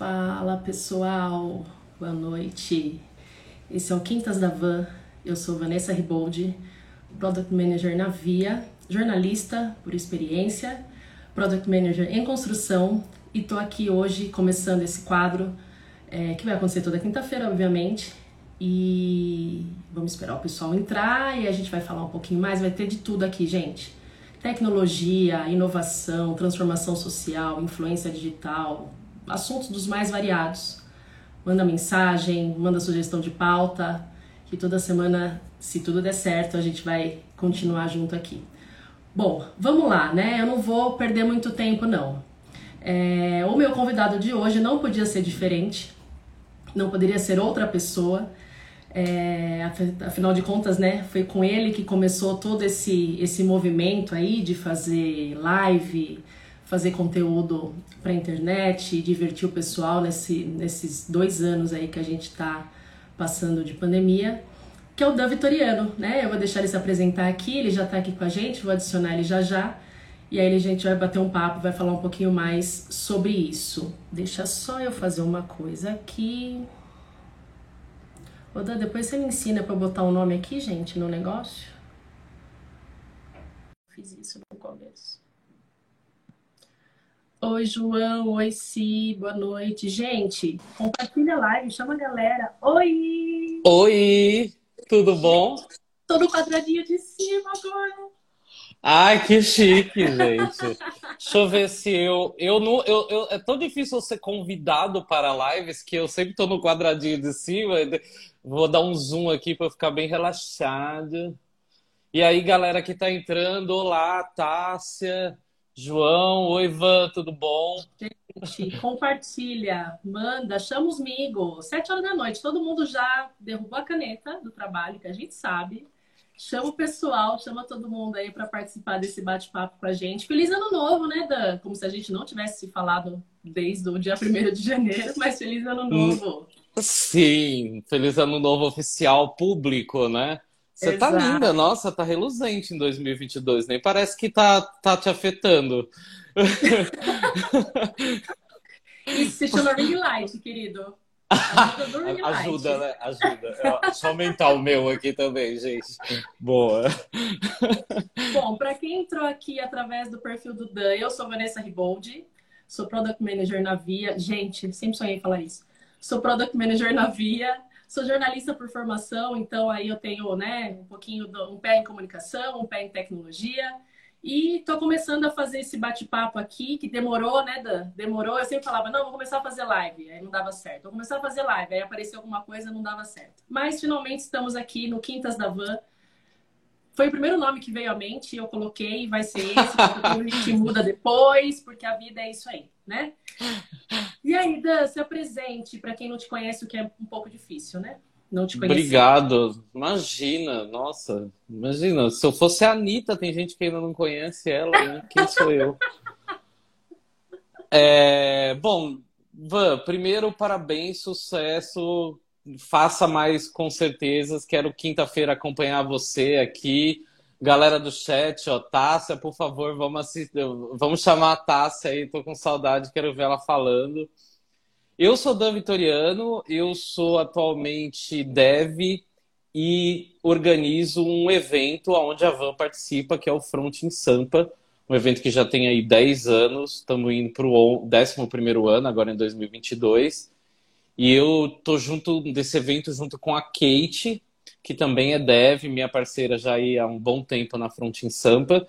Fala pessoal, boa noite. Esse é o Quintas da Van. Eu sou Vanessa Riboldi, Product Manager na Via, jornalista por experiência, Product Manager em construção e tô aqui hoje começando esse quadro é, que vai acontecer toda quinta-feira, obviamente. E vamos esperar o pessoal entrar e a gente vai falar um pouquinho mais. Vai ter de tudo aqui, gente tecnologia, inovação, transformação social, influência digital, assuntos dos mais variados. Manda mensagem, manda sugestão de pauta, que toda semana, se tudo der certo, a gente vai continuar junto aqui. Bom, vamos lá, né? Eu não vou perder muito tempo, não. É, o meu convidado de hoje não podia ser diferente, não poderia ser outra pessoa. É, afinal de contas, né, foi com ele que começou todo esse, esse movimento aí de fazer live, fazer conteúdo para internet, divertir o pessoal nesse, nesses dois anos aí que a gente está passando de pandemia, que é o Dan Vitoriano, né? Eu vou deixar ele se apresentar aqui, ele já está aqui com a gente, vou adicionar ele já já. E aí a gente vai bater um papo, vai falar um pouquinho mais sobre isso. Deixa só eu fazer uma coisa aqui. Ô, Dan, depois você me ensina para botar o um nome aqui, gente, no negócio. Fiz isso no começo. Oi, João. Oi, Si. Boa noite. Gente, compartilha a live, chama a galera. Oi! Oi! Tudo bom? Tô no quadradinho de cima agora. Ai, que chique, gente. Deixa eu ver se eu. Eu não. Eu, eu, é tão difícil ser convidado para lives que eu sempre tô no quadradinho de cima. Vou dar um zoom aqui para ficar bem relaxado. E aí, galera que está entrando, olá, Tássia, João, oi, Ivan, tudo bom? Gente, compartilha, manda, chama os amigos. Sete horas da noite, todo mundo já derrubou a caneta do trabalho, que a gente sabe. Chama o pessoal, chama todo mundo aí para participar desse bate-papo com a gente. Feliz ano novo, né, Dan? Como se a gente não tivesse falado desde o dia 1 de janeiro, mas feliz ano hum. novo. Sim, feliz ano novo oficial público, né? Você tá linda, nossa, tá reluzente em 2022, nem parece que tá, tá te afetando. Isso se chama ring light, querido. Ajuda, Ajuda, né? Ajuda. Deixa eu aumentar o meu aqui também, gente. Boa. Bom, para quem entrou aqui através do perfil do Dan, eu sou Vanessa Riboldi, sou Product Manager na Via. Gente, sempre sonhei falar isso sou Product Manager na Via, sou jornalista por formação, então aí eu tenho né, um pouquinho, do, um pé em comunicação, um pé em tecnologia. E estou começando a fazer esse bate-papo aqui, que demorou, né, Dan? Demorou. Eu sempre falava, não, vou começar a fazer live. Aí não dava certo. Vou começar a fazer live. Aí apareceu alguma coisa, não dava certo. Mas finalmente estamos aqui no Quintas da Van. Foi o primeiro nome que veio à mente, eu coloquei, vai ser esse, porque gente muda depois, porque a vida é isso aí, né? E aí, Dan, se apresente para quem não te conhece, o que é um pouco difícil, né? Não te conhecer. Obrigado. Imagina, nossa, imagina. Se eu fosse a Anitta, tem gente que ainda não conhece ela, né? Quem sou eu? É, bom, Van, primeiro, parabéns, sucesso. Faça mais com certeza. Quero quinta-feira acompanhar você aqui. Galera do chat, ó, Tássia, por favor, vamos assistir, vamos chamar a Tássia aí, tô com saudade, quero ver ela falando. Eu sou Dan Vitoriano, eu sou atualmente dev e organizo um evento onde a Van participa, que é o Front em Sampa, um evento que já tem aí 10 anos, estamos indo para o 11 ano, agora em 2022. E eu tô junto desse evento junto com a Kate, que também é dev, minha parceira já há um bom tempo na Front em Sampa.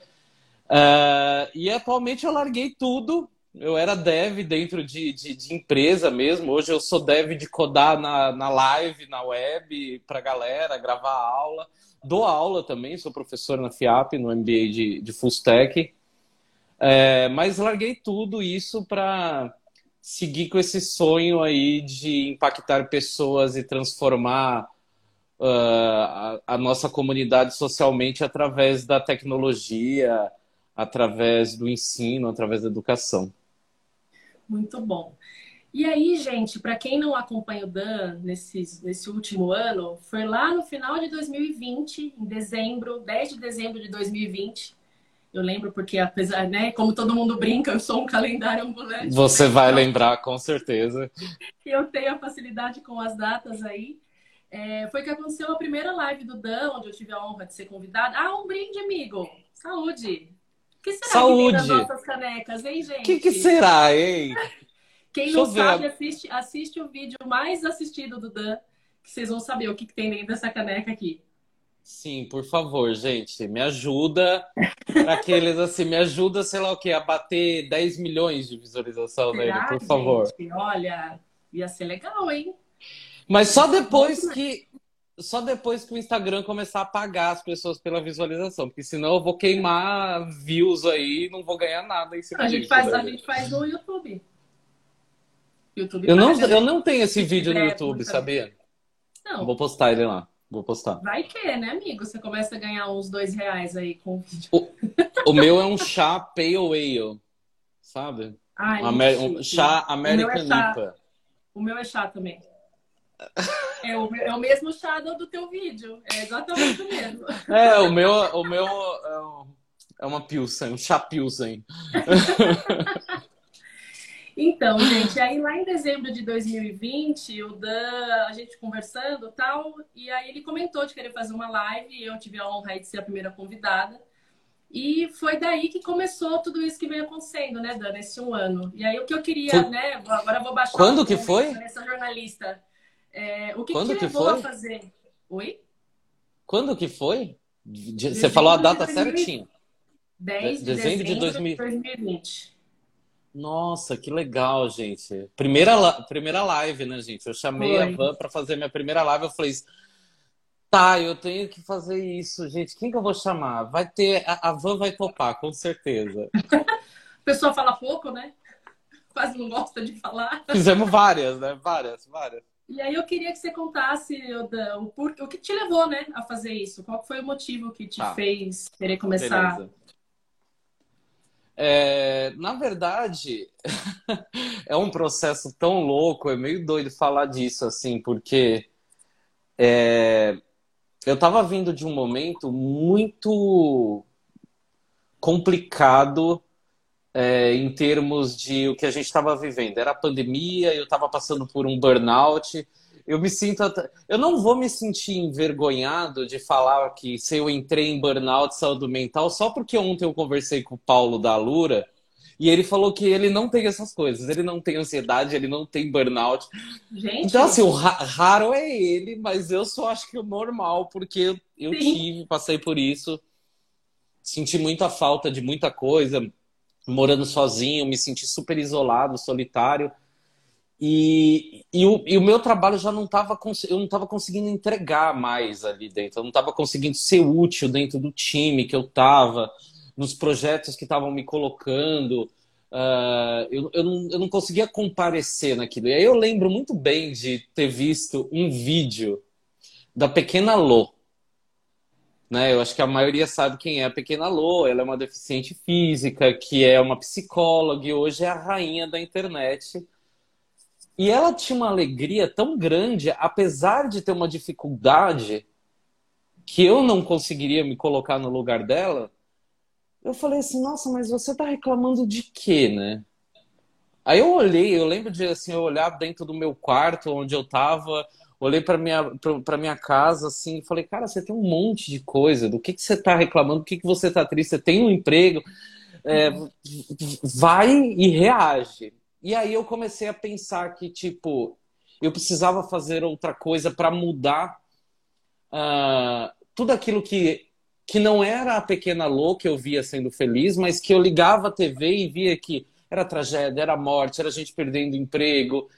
Uh, e atualmente eu larguei tudo. Eu era dev dentro de, de, de, empresa mesmo. Hoje eu sou dev de codar na, na live, na web, para galera, gravar aula. Dou aula também, sou professor na FIAP, no MBA de, de Full Stack. É, mas larguei tudo isso para seguir com esse sonho aí de impactar pessoas e transformar uh, a, a, nossa comunidade socialmente através da tecnologia, através do ensino, através da educação. Muito bom. E aí, gente, para quem não acompanha o Dan nesse, nesse último ano, foi lá no final de 2020, em dezembro, 10 de dezembro de 2020, Eu lembro porque, apesar, né, como todo mundo brinca, eu sou um calendário ambulante. Você vai lembrar, com certeza. Eu tenho a facilidade com as datas aí. É, foi que aconteceu a primeira live do Dan, onde eu tive a honra de ser convidada. Ah, um brinde, amigo! Saúde! O que será Saúde. que tem nossas canecas, hein, gente? O que, que será, hein? Quem Deixa não sabe, assiste, assiste o vídeo mais assistido do Dan, que vocês vão saber o que, que tem dentro dessa caneca aqui. Sim, por favor, gente, me ajuda. Para aqueles assim, me ajuda, sei lá o que, a bater 10 milhões de visualização Será, nele, por favor. Gente? Olha, ia ser legal, hein? Mas só depois que só depois que o Instagram começar a pagar as pessoas pela visualização, porque senão eu vou queimar views aí e não vou ganhar nada em cima a gente faz A gente faz no YouTube. YouTube eu, não, eu não tenho esse vídeo no YouTube, sabia? Não. Vou postar ele lá. Vou postar. Vai que, né, amigo? Você começa a ganhar uns dois reais aí com o vídeo. O, o meu é um chá Pale Ale, sabe? Ai, Amer, um chá American IPA. O meu é chá também. É o, é o mesmo chá do teu vídeo. É exatamente o mesmo. É, o meu, o meu é, é uma Pilsen, um chá Pilsen. Então, gente, aí lá em dezembro de 2020, o Dan, a gente conversando tal, e aí ele comentou de querer fazer uma live, e eu tive a honra de ser a primeira convidada. E foi daí que começou tudo isso que vem acontecendo, né, Dan, nesse um ano. E aí o que eu queria, foi... né, agora eu vou baixar Quando que foi? Essa jornalista. É, o que, Quando que levou que foi? a fazer? Oi? Quando que foi? Você falou a data certinha. 10 de dezembro, de 2020. Nossa, que legal, gente. Primeira, primeira live, né, gente? Eu chamei Foi. a Van para fazer minha primeira live. Eu falei, tá, eu tenho que fazer isso, gente. Quem que eu vou chamar? Vai ter. A, a Van vai topar, com certeza. a pessoa fala pouco, né? Quase não gosta de falar. Fizemos várias, né? Várias, várias. E aí eu queria que você contasse o, o, o que te levou, né, a fazer isso. Qual foi o motivo que te tá. fez querer começar? Beleza. É, na verdade, é um processo tão louco, é meio doido falar disso, assim, porque é, eu estava vindo de um momento muito complicado é, em termos de o que a gente estava vivendo. Era a pandemia, eu estava passando por um burnout eu me sinto. Eu não vou me sentir envergonhado de falar que se eu entrei em burnout, saúde mental, só porque ontem eu conversei com o Paulo da Lura e ele falou que ele não tem essas coisas, ele não tem ansiedade, ele não tem burnout. Gente. Então, assim, o raro é ele, mas eu só acho que o normal, porque eu tive, passei por isso, senti muita falta de muita coisa, morando sozinho, me senti super isolado, solitário. E, e, o, e o meu trabalho já não estava eu não estava conseguindo entregar mais ali dentro, eu não estava conseguindo ser útil dentro do time que eu estava, nos projetos que estavam me colocando. Uh, eu, eu, não, eu não conseguia comparecer naquilo. E aí eu lembro muito bem de ter visto um vídeo da Pequena Lô. Né? Eu acho que a maioria sabe quem é a Pequena Lô. Ela é uma deficiente física, que é uma psicóloga e hoje é a rainha da internet e ela tinha uma alegria tão grande, apesar de ter uma dificuldade que eu não conseguiria me colocar no lugar dela. Eu falei assim, nossa, mas você tá reclamando de quê, né? Aí eu olhei, eu lembro de assim, eu olhar dentro do meu quarto onde eu tava, olhei para minha para minha casa assim, e falei, cara, você tem um monte de coisa, do que que você tá reclamando, do que que você tá triste, você tem um emprego, é, vai e reage. E aí eu comecei a pensar que, tipo, eu precisava fazer outra coisa para mudar uh, tudo aquilo que, que não era a pequena Lô que eu via sendo feliz, mas que eu ligava a TV e via que era tragédia, era morte, era gente perdendo emprego.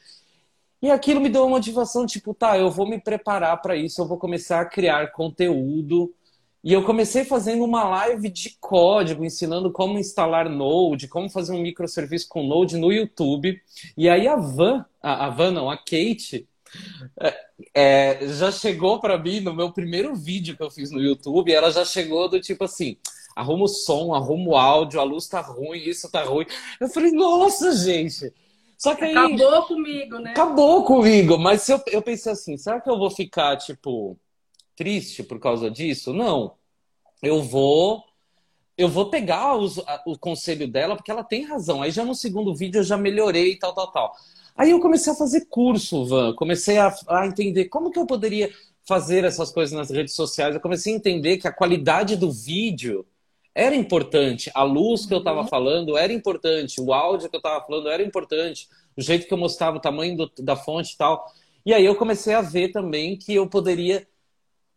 E aquilo me deu uma motivação, tipo, tá, eu vou me preparar para isso, eu vou começar a criar conteúdo e eu comecei fazendo uma live de código, ensinando como instalar Node, como fazer um microserviço com Node no YouTube. E aí a Van, a, a Van não, a Kate, é, é, já chegou para mim no meu primeiro vídeo que eu fiz no YouTube. Ela já chegou do tipo assim: arruma o som, arruma o áudio, a luz tá ruim, isso tá ruim. Eu falei, nossa, gente. Só que aí. Acabou comigo, né? Acabou comigo, mas eu, eu pensei assim: será que eu vou ficar, tipo triste por causa disso? Não. Eu vou eu vou pegar os, a, o conselho dela, porque ela tem razão. Aí já no segundo vídeo eu já melhorei e tal, tal, tal. Aí eu comecei a fazer curso, Van. Comecei a, a entender como que eu poderia fazer essas coisas nas redes sociais. Eu comecei a entender que a qualidade do vídeo era importante, a luz que eu estava uhum. falando era importante, o áudio que eu estava falando era importante, o jeito que eu mostrava o tamanho do, da fonte e tal. E aí eu comecei a ver também que eu poderia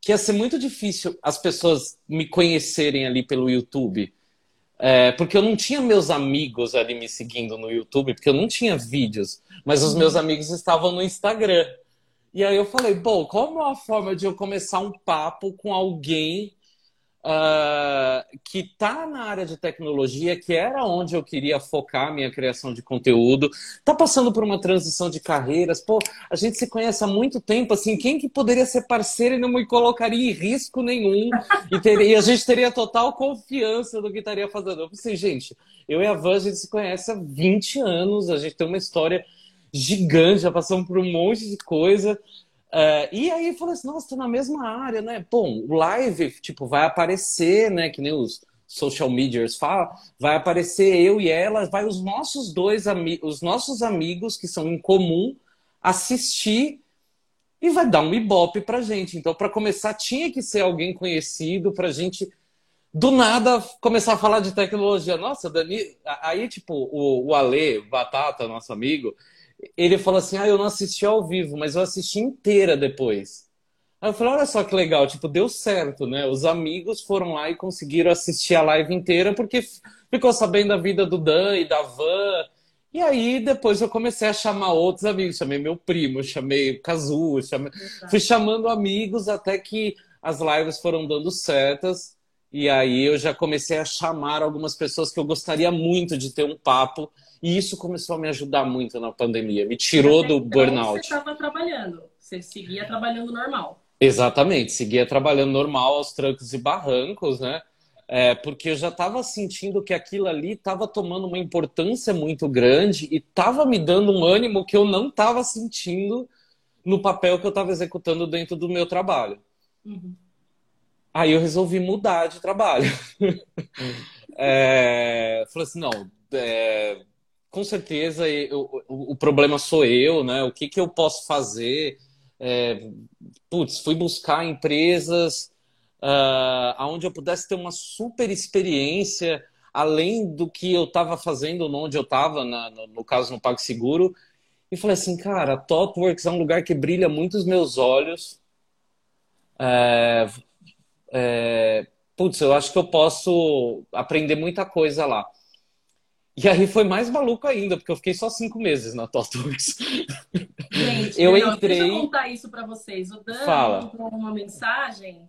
que ia ser muito difícil as pessoas me conhecerem ali pelo YouTube. É, porque eu não tinha meus amigos ali me seguindo no YouTube, porque eu não tinha vídeos, mas os meus amigos estavam no Instagram. E aí eu falei, bom, qual é uma forma de eu começar um papo com alguém uh, que está na área de tecnologia, que era onde eu queria focar minha criação de conteúdo, está passando por uma transição de carreiras. Pô, a gente se conhece há muito tempo, assim, quem que poderia ser parceiro e não me colocaria em risco nenhum? E, teria, e a gente teria total confiança do que estaria fazendo. Eu pensei, gente, eu e a Van, a gente se conhece há 20 anos, a gente tem uma história gigante, já passamos por um monte de coisa. Uh, e aí falou assim, nossa, tô na mesma área, né? Bom, o live, tipo, vai aparecer, né? Que nem os social medias falam, vai aparecer eu e ela, vai os nossos dois amigos, os nossos amigos que são em comum assistir e vai dar um ibope pra gente. Então, para começar, tinha que ser alguém conhecido pra gente do nada começar a falar de tecnologia. Nossa, Dani, aí tipo, o, o Ale, Batata, nosso amigo, ele falou assim: Ah, eu não assisti ao vivo, mas eu assisti inteira depois. Aí eu falei: Olha só que legal, tipo, deu certo, né? Os amigos foram lá e conseguiram assistir a live inteira porque ficou sabendo da vida do Dan e da Van. E aí depois eu comecei a chamar outros amigos, chamei meu primo, chamei o Kazu, chamei... fui chamando amigos até que as lives foram dando certas. E aí eu já comecei a chamar algumas pessoas que eu gostaria muito de ter um papo e isso começou a me ajudar muito na pandemia, me tirou do então, burnout. Você estava trabalhando, você seguia trabalhando normal. Exatamente, seguia trabalhando normal aos trancos e barrancos, né? É, porque eu já estava sentindo que aquilo ali estava tomando uma importância muito grande e estava me dando um ânimo que eu não estava sentindo no papel que eu estava executando dentro do meu trabalho. Uhum. Aí eu resolvi mudar de trabalho. é, falei assim, não, é, com certeza eu, o, o, problema sou eu, né? O que, que eu posso fazer? É, putz, fui buscar empresas uh, onde eu pudesse ter uma super experiência, além do que eu estava fazendo onde eu estava, no, no, caso no PagSeguro, e falei assim, cara, a TopWorks é um lugar que brilha muito os meus olhos. É, é, putz, eu acho que eu posso aprender muita coisa lá. E aí foi mais maluco ainda, porque eu fiquei só cinco meses na TOTWORKS. Gente, eu não, entrei. Deixa eu contar isso para vocês. O Dan Fala. mandou uma mensagem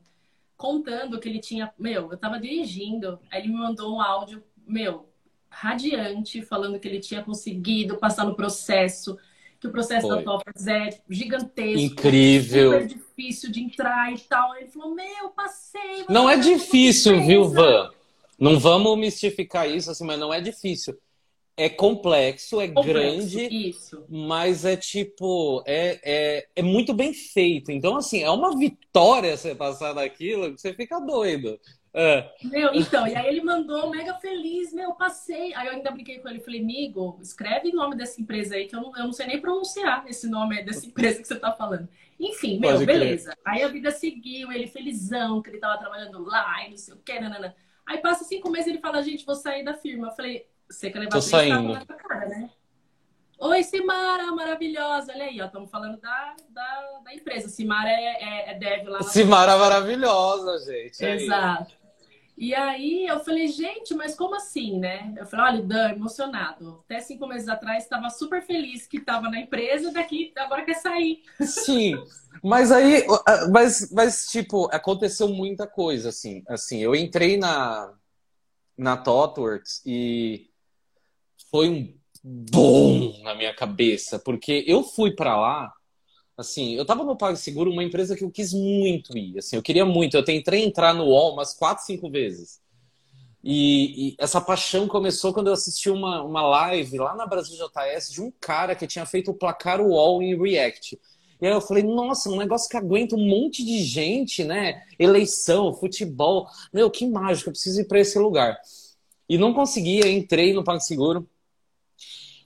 contando que ele tinha. Meu, eu tava dirigindo, aí ele me mandou um áudio, meu, radiante, falando que ele tinha conseguido passar no processo, que o processo Foi. da TOTWORKS é gigantesco. Incrível. Super difícil de entrar e tal. Ele falou, meu, passei. Não é difícil, viu, Van? Não vamos mistificar isso, assim, mas não é difícil. É complexo, é complexo, grande, isso. mas é tipo, é, é, é muito bem feito. Então, assim, é uma vitória você passar daquilo você fica doido. É. Meu, então, e aí ele mandou mega feliz, meu, passei. Aí eu ainda brinquei com ele, falei, amigo, escreve o nome dessa empresa aí, que eu não, eu não sei nem pronunciar esse nome dessa empresa que você tá falando. Enfim, meu, Pode beleza. Crer. Aí a vida seguiu, ele felizão, que ele tava trabalhando lá e não sei o que, nanana. Aí passa cinco meses e ele fala, gente, vou sair da firma. Eu falei, você quer levar Tô saindo. na cara, né? Oi, Simara, maravilhosa. Olha aí, ó, estamos falando da, da, da, empresa. Simara é, é, é dev lá. Simara maravilhosa, gente. Exato. E aí eu falei, gente, mas como assim, né? Eu falei, olha, Dan, emocionado. Até cinco meses atrás estava super feliz que estava na empresa, daqui agora quer sair. Sim, mas aí, mas, mas tipo, aconteceu muita coisa, assim. Assim, eu entrei na, na ThoughtWorks e foi um bom na minha cabeça, porque eu fui para lá Assim, eu tava no PagSeguro, uma empresa que eu quis muito ir. Assim, eu queria muito. Eu tentei entrar no UOL umas quatro, cinco vezes. E, e, essa paixão começou quando eu assisti uma, uma live lá na Brasil JS de um cara que tinha feito o placar UOL em React. E aí eu falei, nossa, um negócio que aguenta um monte de gente, né? Eleição, futebol. Meu, que mágico, eu preciso ir para esse lugar. E não conseguia, entrei no PagSeguro.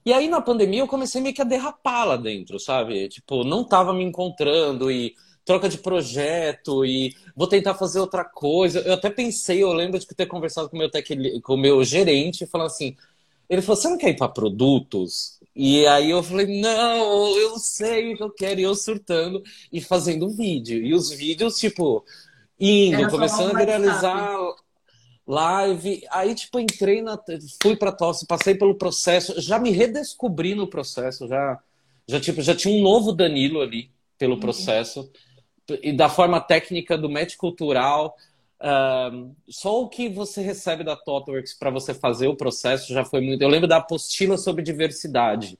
E aí na pandemia eu comecei meio que a derrapar lá dentro, sabe? Tipo, não tava me encontrando e troca de projeto e vou tentar fazer outra coisa. Eu até pensei, eu lembro de ter conversado com o meu, tech, com meu gerente, falando assim, ele falou, você não quer ir para produtos? E aí eu falei, não, eu sei o que eu quero. E eu surtando e fazendo vídeo. E os vídeos, tipo, indo, começando a viralizar live. Aí, tipo, entrei na. Fui pra tosse, passei pelo processo, já me redescobri no processo, já, já, tipo, já tinha um novo Danilo ali pelo uhum. processo. E da forma técnica do match cultural. Uh, só o que você recebe da ThoughtWorks para você fazer o processo já foi muito. Eu lembro da apostila sobre diversidade.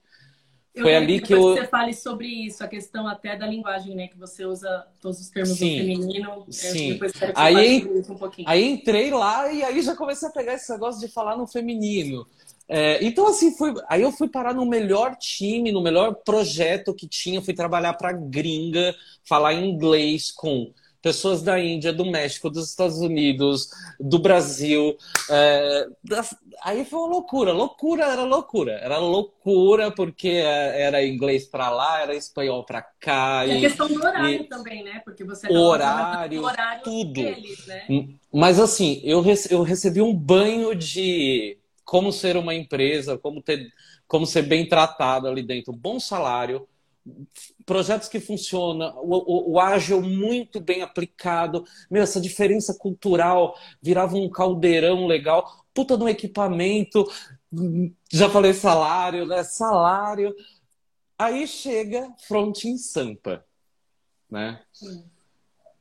Eu foi ali que, eu... você fale sobre isso, a questão até da linguagem, né? Que você usa todos os termos Sim. do feminino. Sim. aí, um aí entrei lá e aí já comecei a pegar esse negócio de falar no feminino. É, então, assim, fui, aí eu fui parar no melhor time, no melhor projeto que tinha. Fui trabalhar para gringa, falar inglês com pessoas da Índia, do México, dos Estados Unidos, do Brasil. É, aí foi uma loucura, loucura era loucura, era loucura porque era inglês para lá, era espanhol para cá. E, a questão do horário e, também, né? Porque você horário, horário tudo. Deles, né? Mas assim, eu, eu recebi um banho de como ser uma empresa, como ter, como ser bem tratado ali dentro, bom salário projetos que funcionam, o, o, o, ágil muito bem aplicado, meu, essa diferença cultural virava um caldeirão legal, puta no equipamento, já falei salário, né? Salário. Aí chega Front em Sampa, né?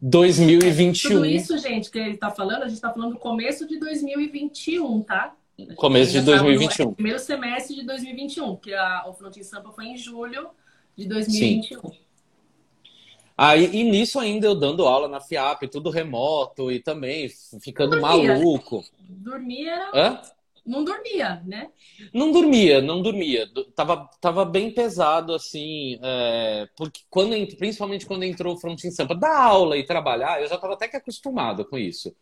2021. Tudo isso, gente, que ele está falando, a gente está falando do começo de 2021, tá? Começo de 2021. Tá primeiro semestre de 2021, que a, o Front em Sampa foi em julho de 2021. Sim. Aí, e nisso ainda eu dando aula na FIAP, tudo remoto e também ficando dormia. maluco. Dormia Hã? Não dormia, né? Não dormia, não dormia. Tava, tava bem pesado, assim, é, porque quando, principalmente quando entrou o Front em Sampa, dar aula e trabalhar, eu já tava até que acostumado com isso.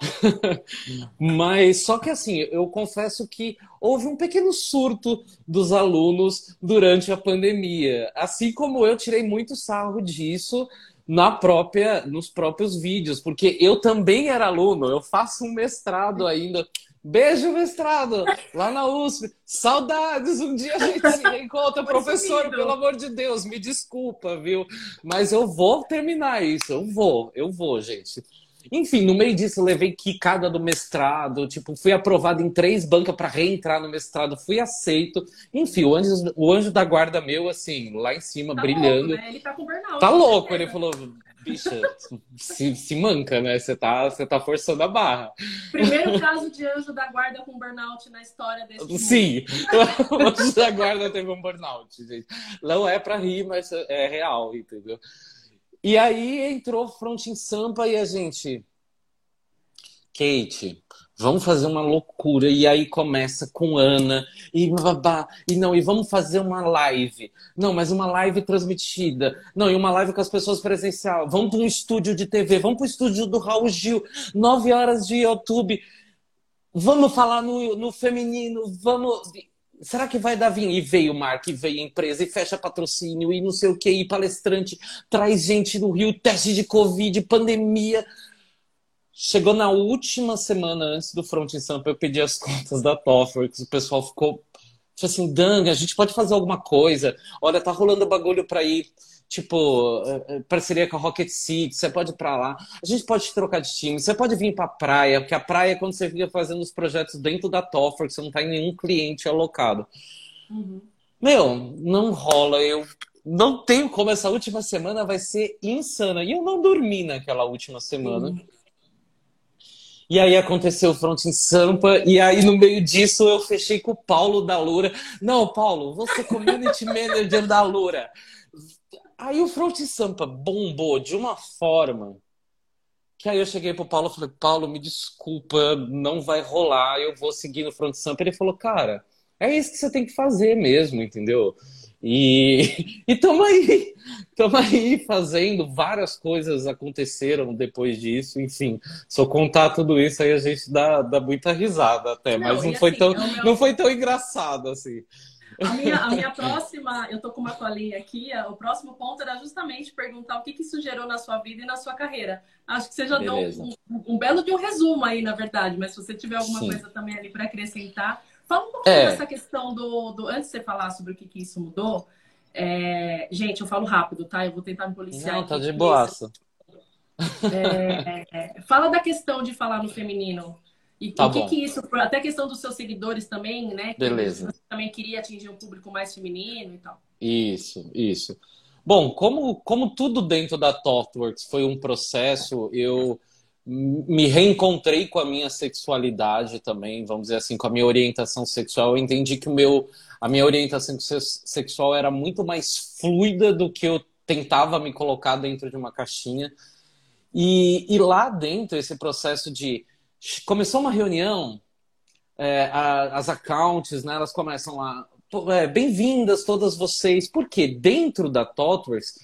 Mas só que assim, eu confesso que houve um pequeno surto dos alunos durante a pandemia. Assim como eu tirei muito sarro disso na própria nos próprios vídeos, porque eu também era aluno, eu faço um mestrado ainda. Beijo, mestrado, lá na USP. Saudades, um dia a gente se reencontra, professor, pelo amor de Deus, me desculpa, viu? Mas eu vou terminar isso, eu vou, eu vou, gente. Enfim, no meio disso eu levei quicada do mestrado, tipo, fui aprovado em três bancas para reentrar no mestrado, fui aceito. Enfim, o anjo, o anjo da guarda meu, assim, lá em cima, tá brilhando. Louco, né? Ele tá com burnout. Tá louco, ele falou, bicha, se, se manca, né? Você tá, você tá forçando a barra. Primeiro caso de anjo da guarda com burnout na história desse Sim, o anjo da guarda teve um burnout, gente. Não é para rir, mas é real, entendeu? E aí entrou Front em Sampa e a gente. Kate, vamos fazer uma loucura. E aí começa com Ana e babá. E não, e vamos fazer uma live. Não, mas uma live transmitida. Não, e uma live com as pessoas presencial. Vamos para um estúdio de TV, vamos para o estúdio do Raul Gil, nove horas de YouTube. Vamos falar no, no feminino, vamos será que vai dar vinho? E veio marca, e veio empresa, e fecha patrocínio, e não sei o que, e palestrante, traz gente no Rio, teste de Covid, pandemia. Chegou na última semana antes do Front em Sampa, eu pedi as contas da Tofworks, o pessoal ficou assim, Dang, a gente pode fazer alguma coisa. Olha, tá rolando bagulho para ir tipo, eh, eh, parceria com a Rocket City, você pode ir pra lá. A gente pode trocar de time, você pode vir pra praia, porque a praia é quando você fica fazendo os projetos dentro da Toffer, que você não tá em nenhum cliente alocado. Uhum. Meu, não rola, eu não tenho como essa última semana vai ser insana. E eu não dormi naquela última semana. Uhum. E aí aconteceu o Front em Sampa, e aí no meio disso eu fechei com o Paulo da Lura. Não, Paulo, você é community manager da Lura. Aí o Front Sampa bombou de uma forma que aí eu cheguei pro Paulo e falei, Paulo, me desculpa, não vai rolar, eu vou seguir no Front Sampa. Ele falou, cara, é isso que você tem que fazer mesmo, entendeu? E estamos aí, estamos aí fazendo várias coisas aconteceram depois disso, enfim. Se eu contar tudo isso aí a gente dá, dá muita risada até, não, mas não foi, assim, tão, é meu... não foi tão engraçado assim. A minha, a minha próxima, eu tô com uma colinha aqui, o próximo ponto era justamente perguntar o que, que isso gerou na sua vida e na sua carreira. Acho que você já Beleza. deu um, um, belo de um resumo aí, na verdade, mas se você tiver alguma Sim. coisa também ali para acrescentar, fala um pouquinho é. dessa questão do, do. Antes de você falar sobre o que, que isso mudou, é... gente, eu falo rápido, tá? Eu vou tentar me policiar. Não, tá de boaça. É, é, fala da questão de falar no feminino. E tá o que, que isso, até a questão dos seus seguidores também, né? Beleza. Você também queria atingir um público mais feminino e tal. Isso, isso. Bom, como, como tudo dentro da ThoughtWorks foi um processo, eu me reencontrei com a minha sexualidade também, vamos dizer assim, com a minha orientação sexual. Eu entendi que o meu, a minha orientação sexual era muito mais fluida do que eu tentava me colocar dentro de uma caixinha. E, e lá dentro, esse processo de começou uma reunião, é, a, as accounts, né, elas começam lá, é, bem-vindas todas vocês, porque dentro da ThoughtWorks,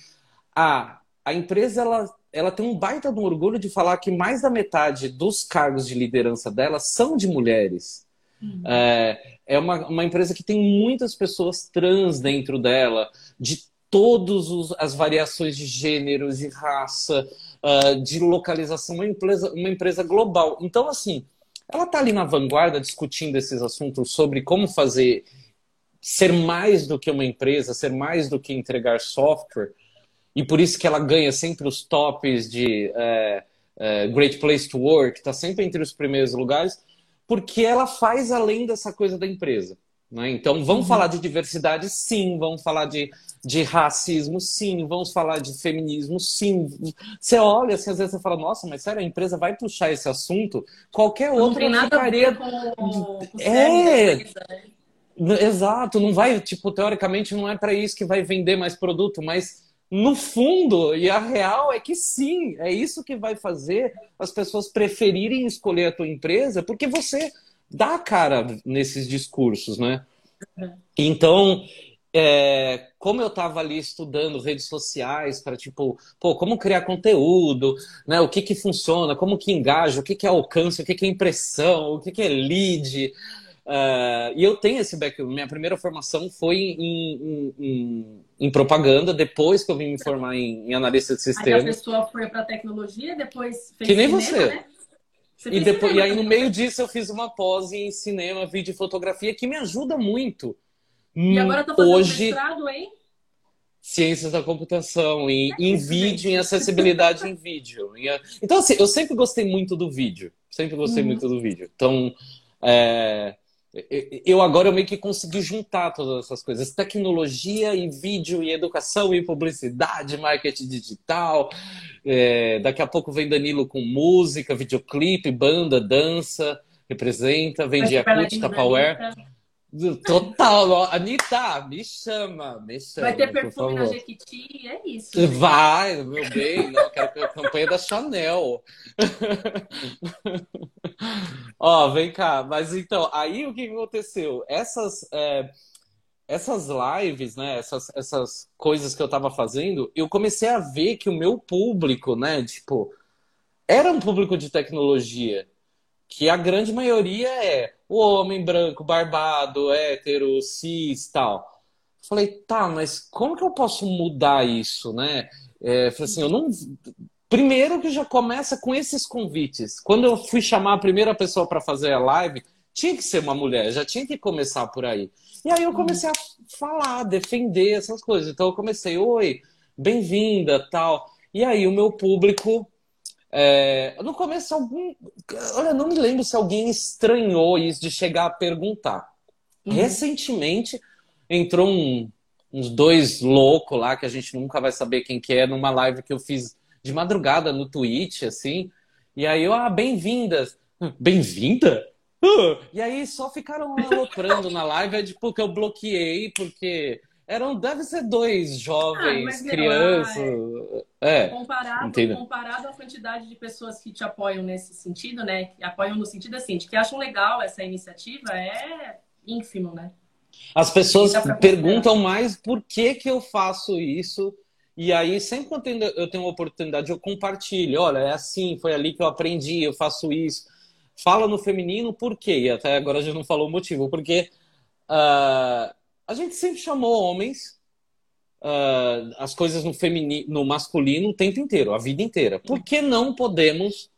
a, a empresa ela, ela tem um baita de um orgulho de falar que mais da metade dos cargos de liderança dela são de mulheres. Uhum. É, é uma, uma empresa que tem muitas pessoas trans dentro dela, de todas as variações de gênero, de raça, uh, de localização, uma empresa, uma empresa global. Então, assim, ela está ali na vanguarda discutindo esses assuntos sobre como fazer ser mais do que uma empresa, ser mais do que entregar software, e por isso que ela ganha sempre os tops de é, é, Great Place to Work, está sempre entre os primeiros lugares, porque ela faz além dessa coisa da empresa. Né? Então, vamos uhum. falar de diversidade, sim, vamos falar de de racismo, sim, vamos falar de feminismo, sim. Você olha assim, às vezes você fala, nossa, mas sério, a empresa vai puxar esse assunto, qualquer não outra não ficaria. Com, com é. Né? Exato, não vai, tipo, teoricamente não é para isso que vai vender mais produto, mas no fundo, e a real é que sim, é isso que vai fazer as pessoas preferirem escolher a tua empresa, porque você dá cara nesses discursos, né? Uhum. Então, é, como eu estava ali estudando redes sociais para tipo, pô, como criar conteúdo, né? O que que funciona, como que engaja, o que que é alcance, o que que é impressão, o que que é lead. Uh, e eu tenho esse background. Minha primeira formação foi em, em, em, em, propaganda, depois que eu vim me formar em, analista de sistemas. Aí a pessoa foi para tecnologia, depois fez Que nem cinema, você. Né? você e, depois, cinema, e aí, no meio disso, eu fiz uma pós em cinema, vídeo e fotografia, que me ajuda muito e agora estou fazendo Hoje, mestrado em? Ciências da computação, em, em vídeo, em acessibilidade em vídeo. Então, assim, eu sempre gostei muito do vídeo. Sempre gostei uhum. muito do vídeo. Então, é, eu agora eu meio que consegui juntar todas essas coisas. Tecnologia e vídeo e educação e publicidade, marketing digital. É, daqui a pouco vem Danilo com música, videoclipe, banda, dança, representa, vem Yakut, Tupperware. Total, Anitta, me chama, me chama. Vai ter perfume na Jequiti, é isso. Vai, meu bem, não, quero a campanha da Chanel. Ó, vem cá, mas então, aí o que aconteceu? Essas, é, essas lives, né, essas, essas coisas que eu tava fazendo, eu comecei a ver que o meu público, né, tipo, era um público de tecnologia, que a grande maioria é o homem branco, barbado, hétero, cis, tal. Falei, tá, mas como que eu posso mudar isso, né? É, falei assim, eu não. Primeiro que já começa com esses convites. Quando eu fui chamar a primeira pessoa para fazer a live, tinha que ser uma mulher, já tinha que começar por aí. E aí eu comecei a falar, defender essas coisas. Então eu comecei, oi, bem-vinda, tal. E aí o meu público é, no começo, algum. Olha, não me lembro se alguém estranhou isso de chegar a perguntar. Uhum. Recentemente entrou um, uns dois loucos lá, que a gente nunca vai saber quem que é, numa live que eu fiz de madrugada no Twitch, assim. E aí eu, ah, bem-vindas. Bem-vinda? Uh! E aí só ficaram aloprando na live, é tipo que eu bloqueei, porque eram, deve ser dois jovens, ah, crianças. É, comparado, comparado à quantidade de pessoas que te apoiam nesse sentido, né? Que apoiam no sentido assim, de que acham legal essa iniciativa, é ínfimo, né? As pessoas perguntam mais por que, que eu faço isso. E aí, sempre quando eu tenho uma oportunidade, eu compartilho. Olha, é assim, foi ali que eu aprendi, eu faço isso. Fala no feminino por quê? E até agora a gente não falou o motivo. Porque uh, a gente sempre chamou homens uh, as coisas no, feminino, no masculino o tempo inteiro, a vida inteira. Por que não podemos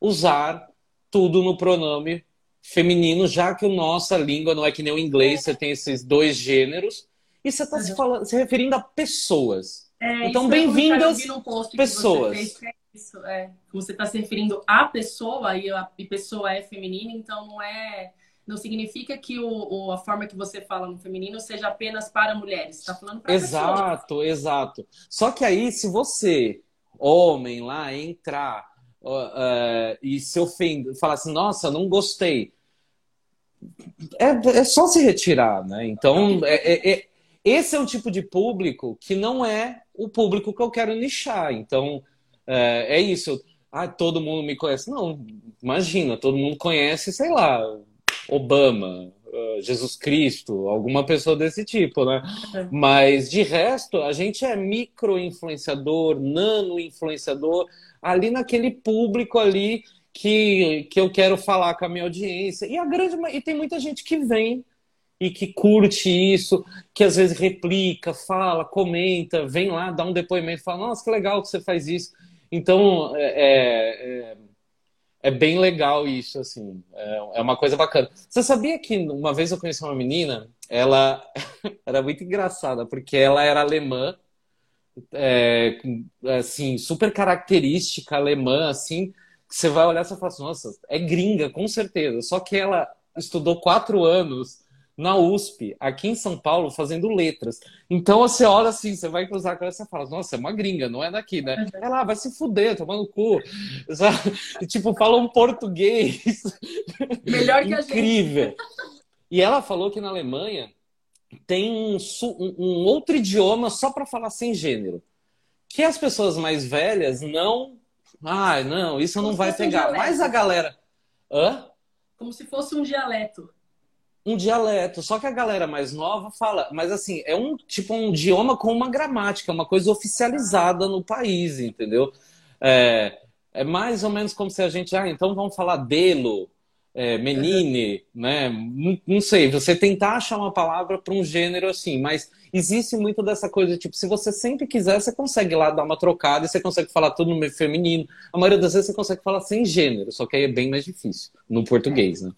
usar tudo no pronome feminino, já que a nossa língua não é que nem o inglês, você tem esses dois gêneros, e você está se, falando, se referindo a pessoas. É, então, bem-vindas pessoas. É isso, é. você está se referindo à pessoa e a pessoa é feminina, então não é não significa que o, o, a forma que você fala no feminino seja apenas para mulheres. Está falando para Exato, pessoas. exato. Só que aí, se você, homem, lá entrar uh, e se ofender, falar assim, nossa, não gostei. É, é só se retirar, né? Então, é, é, é, esse é um tipo de público que não é o público que eu quero nichar. Então, é, é isso. Ah, todo mundo me conhece. Não, imagina, todo mundo conhece, sei lá, Obama, uh, Jesus Cristo, alguma pessoa desse tipo, né? É. Mas de resto, a gente é micro-influenciador, nano-influenciador, ali naquele público ali que, que eu quero falar com a minha audiência. E a grande e tem muita gente que vem e que curte isso, que às vezes replica, fala, comenta, vem lá, dá um depoimento, fala, nossa, que legal que você faz isso. Então, é, é, é bem legal isso, assim. É, é uma coisa bacana. Você sabia que uma vez eu conheci uma menina, ela era muito engraçada, porque ela era alemã, é, assim, super característica alemã, assim. Você vai olhar e fala assim, nossa, é gringa, com certeza. Só que ela estudou quatro anos na USP, aqui em São Paulo, fazendo letras. Então você olha assim, você vai cruzar a cara e você fala, nossa, é uma gringa, não é daqui, né? Uhum. Ela ah, vai se fuder, tomando no cu. E, tipo, fala um português. Melhor que Incrível. E ela falou que na Alemanha tem um, um outro idioma só para falar sem gênero. Que as pessoas mais velhas não. Ah, não, isso Como não vai pegar. Um Mas a galera. Hã? Como se fosse um dialeto um dialeto. Só que a galera mais nova fala, mas assim, é um tipo um idioma com uma gramática, uma coisa oficializada no país, entendeu? É, é mais ou menos como se a gente, ah, então vamos falar delo, é, menine, né? Não, não, sei, você tentar achar uma palavra para um gênero assim, mas existe muito dessa coisa, tipo, se você sempre quiser, você consegue lá dar uma trocada e você consegue falar tudo no feminino. A maioria das vezes você consegue falar sem gênero, só que aí é bem mais difícil no português, né?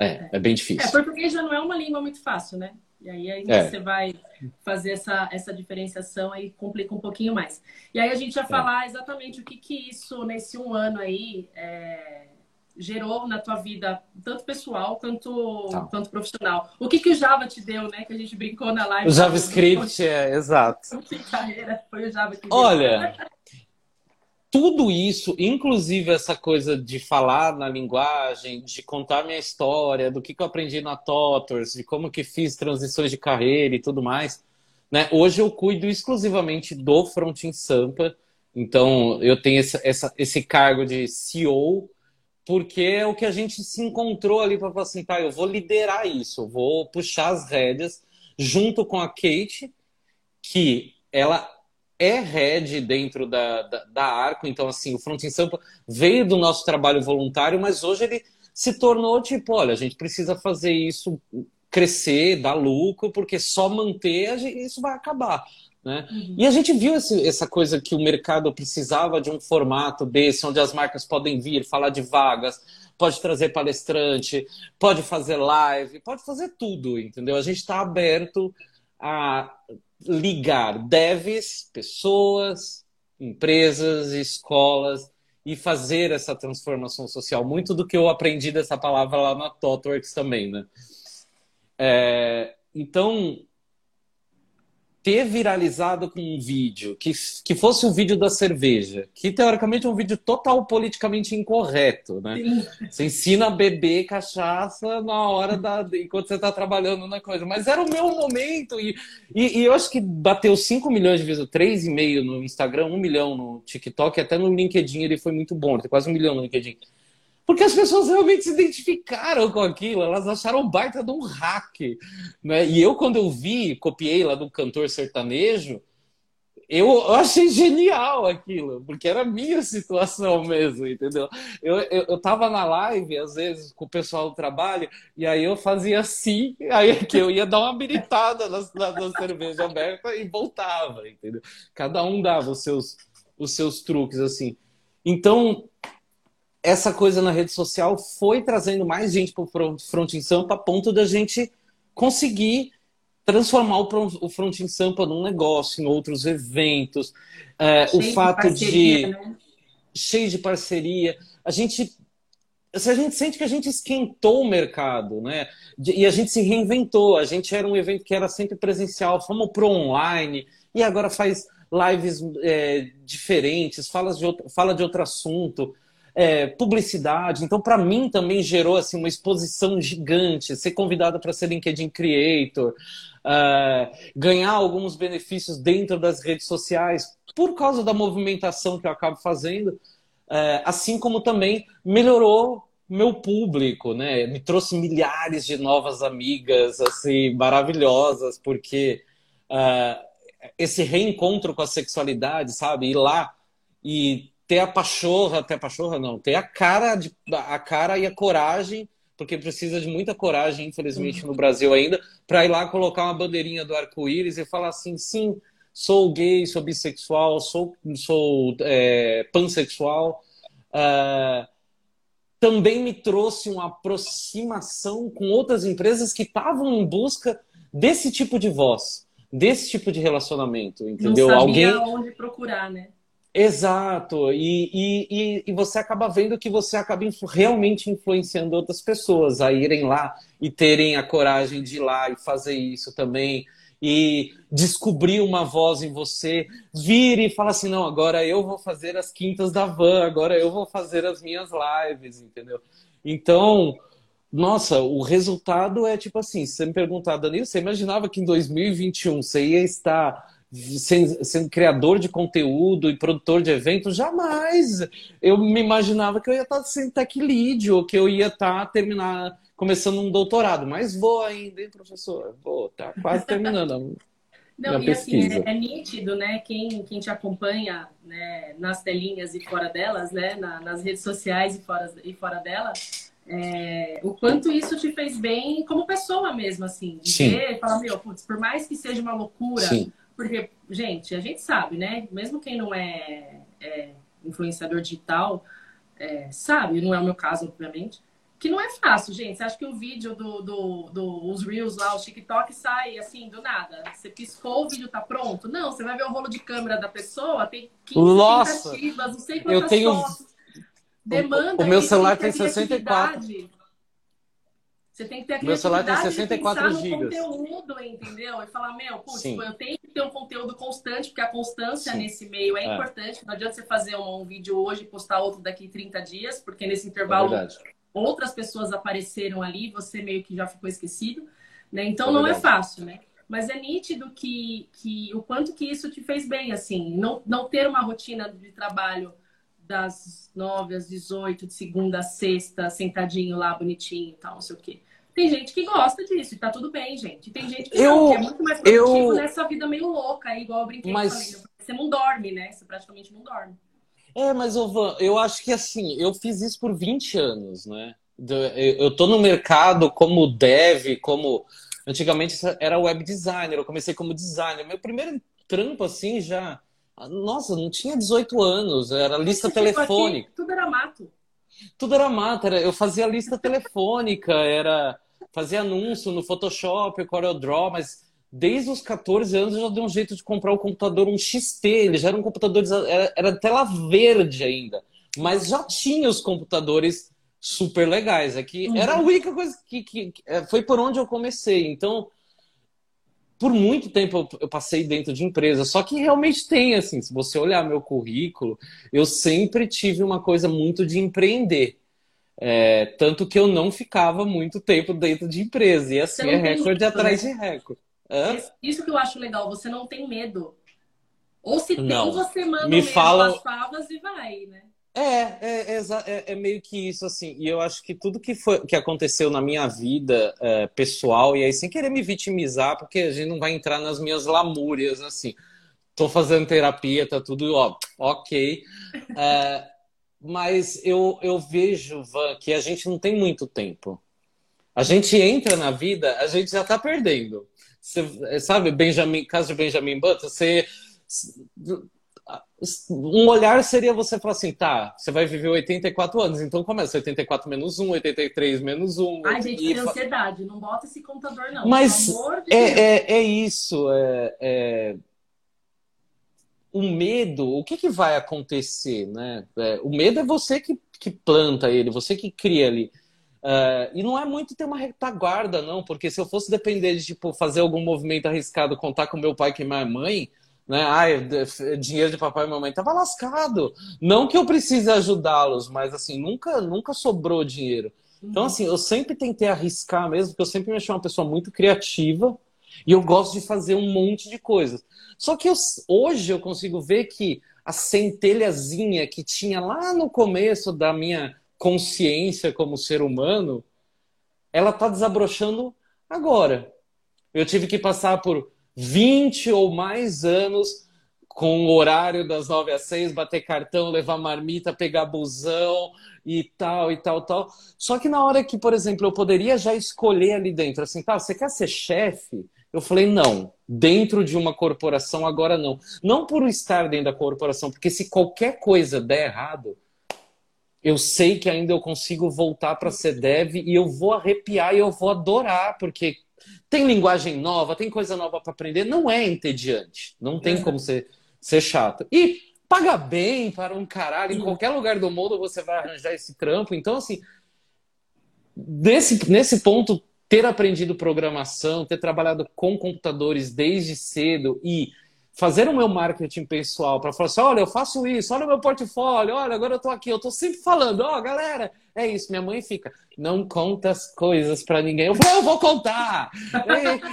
É, é bem difícil. É, português já não é uma língua muito fácil, né? E aí, aí é. você vai fazer essa, essa diferenciação aí complica um pouquinho mais. E aí a gente vai é. falar exatamente o que que isso nesse um ano aí é, gerou na tua vida, tanto pessoal quanto, tá. quanto profissional. O que que o Java te deu, né? Que a gente brincou na live. O JavaScript, é, exato. Que carreira foi o Java que Olha, tudo isso, inclusive essa coisa de falar na linguagem, de contar minha história, do que, que eu aprendi na Totors, de como que fiz transições de carreira e tudo mais, né? Hoje eu cuido exclusivamente do Frontin Sampa, então eu tenho essa, essa, esse cargo de CEO, porque é o que a gente se encontrou ali para falar assim, tá, eu vou liderar isso, vou puxar as rédeas junto com a Kate, que ela é head dentro da, da, da, Arco, então assim, o Front in Sampa veio do nosso trabalho voluntário, mas hoje ele se tornou tipo, olha, a gente precisa fazer isso crescer, dar lucro, porque só manter isso vai acabar. Né? Uhum. E a gente viu esse, essa coisa que o mercado precisava de um formato desse, onde as marcas podem vir, falar de vagas, pode trazer palestrante, pode fazer live, pode fazer tudo, entendeu? A gente está aberto a ligar devs, pessoas, empresas, escolas e fazer essa transformação social. Muito do que eu aprendi dessa palavra lá na ThoughtWorks também, né? É, então, ter viralizado com um vídeo que, que fosse o um vídeo da cerveja, que teoricamente é um vídeo total politicamente incorreto, né? Sim. Você ensina a beber cachaça na hora da. enquanto você está trabalhando na coisa. Mas era o meu momento. E, e, e eu acho que bateu 5 milhões de vezes, 3,5 no Instagram, 1 milhão no TikTok, até no LinkedIn ele foi muito bom, tem quase um milhão no LinkedIn. Porque as pessoas realmente se identificaram com aquilo, elas acharam baita de um hack. Né? E eu, quando eu vi, copiei lá do cantor sertanejo, eu, eu achei genial aquilo, porque era a minha situação mesmo, entendeu? Eu, eu, eu tava na live, às vezes, com o pessoal do trabalho, e aí eu fazia assim, aí que eu ia dar uma habilitada na, na, na cerveja aberta e voltava, entendeu? Cada um dava os seus, os seus truques, assim. Então, essa coisa na rede social foi trazendo mais gente para o Front em Sampa, a ponto da gente conseguir transformar o Front em Sampa num negócio, em outros eventos. É, o fato de, parceria, de né? cheio de parceria, a gente a gente sente que a gente esquentou o mercado, né? E a gente se reinventou. A gente era um evento que era sempre presencial, fomos pro online e agora faz lives é, diferentes, fala de, outro, fala de outro assunto é, publicidade. Então, para mim, também gerou assim, uma exposição gigante. Ser convidada para ser LinkedIn Creator, uh, ganhar alguns benefícios dentro das redes sociais por causa da movimentação que eu acabo fazendo, uh, assim como também melhorou meu público, né? Me trouxe milhares de novas amigas, assim, maravilhosas, porque uh, esse reencontro com a sexualidade, sabe? Ir lá e ter a pachorra, ter a pachorra não, ter a cara, de, a cara e a coragem, porque precisa de muita coragem, infelizmente, no Brasil ainda, para ir lá colocar uma bandeirinha do arco-íris e falar assim, sim, sou gay, sou bissexual, sou, sou é, pansexual. Uh, também me trouxe uma aproximação com outras empresas que estavam em busca desse tipo de voz, desse tipo de relacionamento, entendeu? Não sabia Alguém onde procurar, né? Exato, e, e, e, você acaba vendo que você acaba realmente influenciando outras pessoas a irem lá e terem a coragem de ir lá e fazer isso também, e descobrir uma voz em você, vir e falar assim: não, agora eu vou fazer as quintas da van, agora eu vou fazer as minhas lives, entendeu? Então, nossa, o resultado é tipo assim: você me perguntar, Danilo, você imaginava que em 2021 você ia estar sendo, sendo, criador de conteúdo e produtor de eventos, jamais eu me imaginava que eu ia estar sendo tech lead ou que eu ia estar terminar começando um doutorado, mas vou ainda, hein, professor? Vou, tá quase terminando. Não, e pesquisa. assim, é, é, nítido, né? Quem, quem te acompanha né, nas telinhas e fora delas, né? Na, nas redes sociais e fora, e fora delas, é, o quanto isso te fez bem como pessoa mesmo, assim. Sim. ver, falar, meu, putz, por mais que seja uma loucura, Sim. Porque, gente, a gente sabe, né? Mesmo quem não é, é influenciador digital, é, sabe, não é o meu caso, obviamente, que não é fácil, gente. Você acha que o vídeo dos do, do, do, Reels lá, o TikTok, sai assim, do nada? Você piscou, o vídeo tá pronto? Não, você vai ver o rolo de câmera da pessoa, tem 15 Nossa, tentativas, não sei quantas eu tenho... fotos. Demanda. O meu celular tem 64. Você tem que ter a Meu celular tem 64 de gigas. conteúdo, entendeu? E falar, meu, putz, eu tenho que ter um conteúdo constante, porque a constância Sim. nesse meio é, é, importante. Não adianta você fazer um, um, vídeo hoje e postar outro daqui 30 dias, porque nesse intervalo é outras pessoas apareceram ali, você meio que já ficou esquecido. Né? Então é não é fácil, né? Mas é nítido que, que o quanto que isso te fez bem, assim, não, não ter uma rotina de trabalho das 9 às 18, de segunda a sexta, sentadinho lá, bonitinho e tal, não sei o quê. Tem gente que gosta disso, e tá tudo bem, gente. Tem gente que, eu, não, que é muito mais produtivo eu... nessa vida meio louca, igual eu brinquei mas... falei, né? Você não dorme, né? Você praticamente não dorme. É, mas Van, eu acho que assim, eu fiz isso por 20 anos, né? Eu tô no mercado como dev, como. Antigamente era web designer, eu comecei como designer. Meu primeiro trampo, assim, já. Nossa, não tinha 18 anos, era lista telefônica. Aqui, tudo era mato. Tudo era mato, era, eu fazia lista telefônica, era fazia anúncio no Photoshop, CorelDRAW, mas desde os 14 anos eu já dei um jeito de comprar o um computador, um XT, ele já era um computador, era, era tela verde ainda, mas já tinha os computadores super legais. Aqui é uhum. era a única coisa que, que, que, é, foi por onde eu comecei. Então, por muito tempo eu passei dentro de empresa, só que realmente tem, assim, se você olhar meu currículo, eu sempre tive uma coisa muito de empreender. É, tanto que eu não ficava muito tempo dentro de empresa. E assim é recorde medo, atrás né? de recorde. Hã? Isso que eu acho legal, você não tem medo. Ou se tem, não. você manda Me fala... as favas e vai, né? É, é, é, é, meio que isso, assim. E eu acho que tudo que, foi, que aconteceu na minha vida é, pessoal, e aí sem querer me vitimizar, porque a gente não vai entrar nas minhas lamúrias, assim. Tô fazendo terapia, tá tudo ó, ok. É, mas eu, eu vejo, Van, que a gente não tem muito tempo. A gente entra na vida, a gente já tá perdendo. Você, sabe, Benjamin, caso de Benjamin Button, você um olhar seria você falar assim, tá, você vai viver 84 anos, então começa 84 menos 1, 83 menos 1. Ai, gente, tem ansiedade, não bota esse contador, não. Mas de é, é, é, isso, é, é, o medo, o que, que vai acontecer, né? É, o medo é você que, que planta ele, você que cria ele. Uh, e não é muito ter uma retaguarda, não, porque se eu fosse depender de tipo, fazer algum movimento arriscado, contar com meu pai e minha mãe, né? Ai, dinheiro de papai e mamãe tava lascado. Não que eu precise ajudá-los, mas assim, nunca, nunca sobrou dinheiro. Então, assim, eu sempre tentei arriscar mesmo, porque eu sempre me achei uma pessoa muito criativa e eu gosto de fazer um monte de coisas. Só que eu, hoje eu consigo ver que a centelhazinha que tinha lá no começo da minha consciência como ser humano, ela tá desabrochando agora. Eu tive que passar por 20 ou mais anos com o horário das 9 às 6, bater cartão, levar marmita, pegar busão e tal, e tal, tal. Só que na hora que, por exemplo, eu poderia já escolher ali dentro, assim, tá, você quer ser chefe? Eu falei, não, dentro de uma corporação agora não. Não por estar dentro da corporação, porque se qualquer coisa der errado, eu sei que ainda eu consigo voltar para ser dev e eu vou arrepiar e eu vou adorar, porque tem linguagem nova, tem coisa nova para aprender, não é entediante. Não tem é. como ser, ser chato. E paga bem para um caralho. Em qualquer lugar do mundo você vai arranjar esse trampo. Então, assim, nesse, nesse ponto, ter aprendido programação, ter trabalhado com computadores desde cedo e fazer o meu marketing pessoal para falar assim: olha, eu faço isso, olha o meu portfólio, olha, agora eu estou aqui, eu estou sempre falando, ó, oh, galera, é isso. Minha mãe fica, não conta as coisas para ninguém. Eu falo, eu vou contar.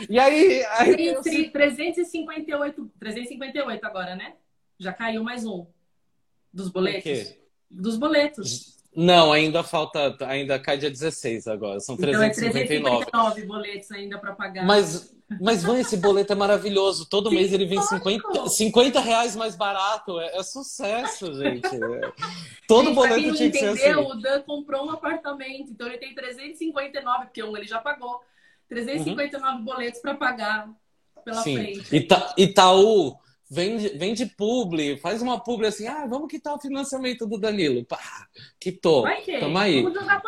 e, e, aí. aí eu... 358, 358 agora, né? Já caiu mais um. Dos boletos? Dos boletos. Não, ainda falta, ainda cai dia 16 agora, são então 359. É 359 boletos ainda para pagar. Mas, mas Van, esse boleto é maravilhoso, todo Sim, mês ele vem 50, 50 reais mais barato, é, é sucesso, gente. É. Todo gente, boleto tinha que ser assim. O Dan comprou um apartamento, então ele tem 359, porque um ele já pagou, 359 uhum. boletos para pagar pela Sim. frente. Ita, Itaú Vende, vende publi, faz uma publi assim, ah, vamos quitar o financiamento do Danilo. Pá, quitou. Vai que? Tamo aí.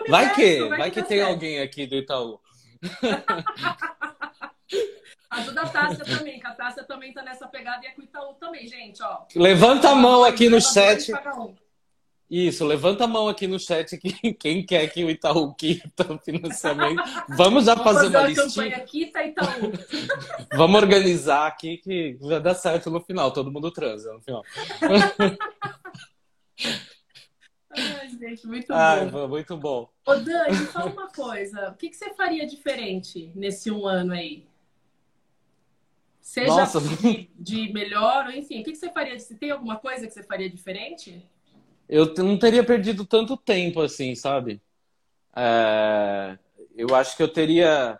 Vai que, vai, vai que, que tem certo. alguém aqui do Itaú. Ajuda a Tássia também, que a Tássia também tá nessa pegada e é com o Itaú também, gente, ó. Levanta a mão aqui no chat. Isso, levanta a mão aqui no chat que quem quer que o Itaú quita o financiamento. Vamos já Vamos fazer, fazer uma listinha. campanha quita Itaú. Vamos organizar aqui que vai dar certo no final, todo mundo transa no final. Ai, gente, muito Ai, bom. Muito bom. Ô, Dani, fala uma coisa. O que, que você faria diferente nesse um ano aí? Seja de, de, melhor, enfim, o que, que você faria? Se tem alguma coisa que você faria diferente? eu não teria perdido tanto tempo assim, sabe? É, eu acho que eu teria.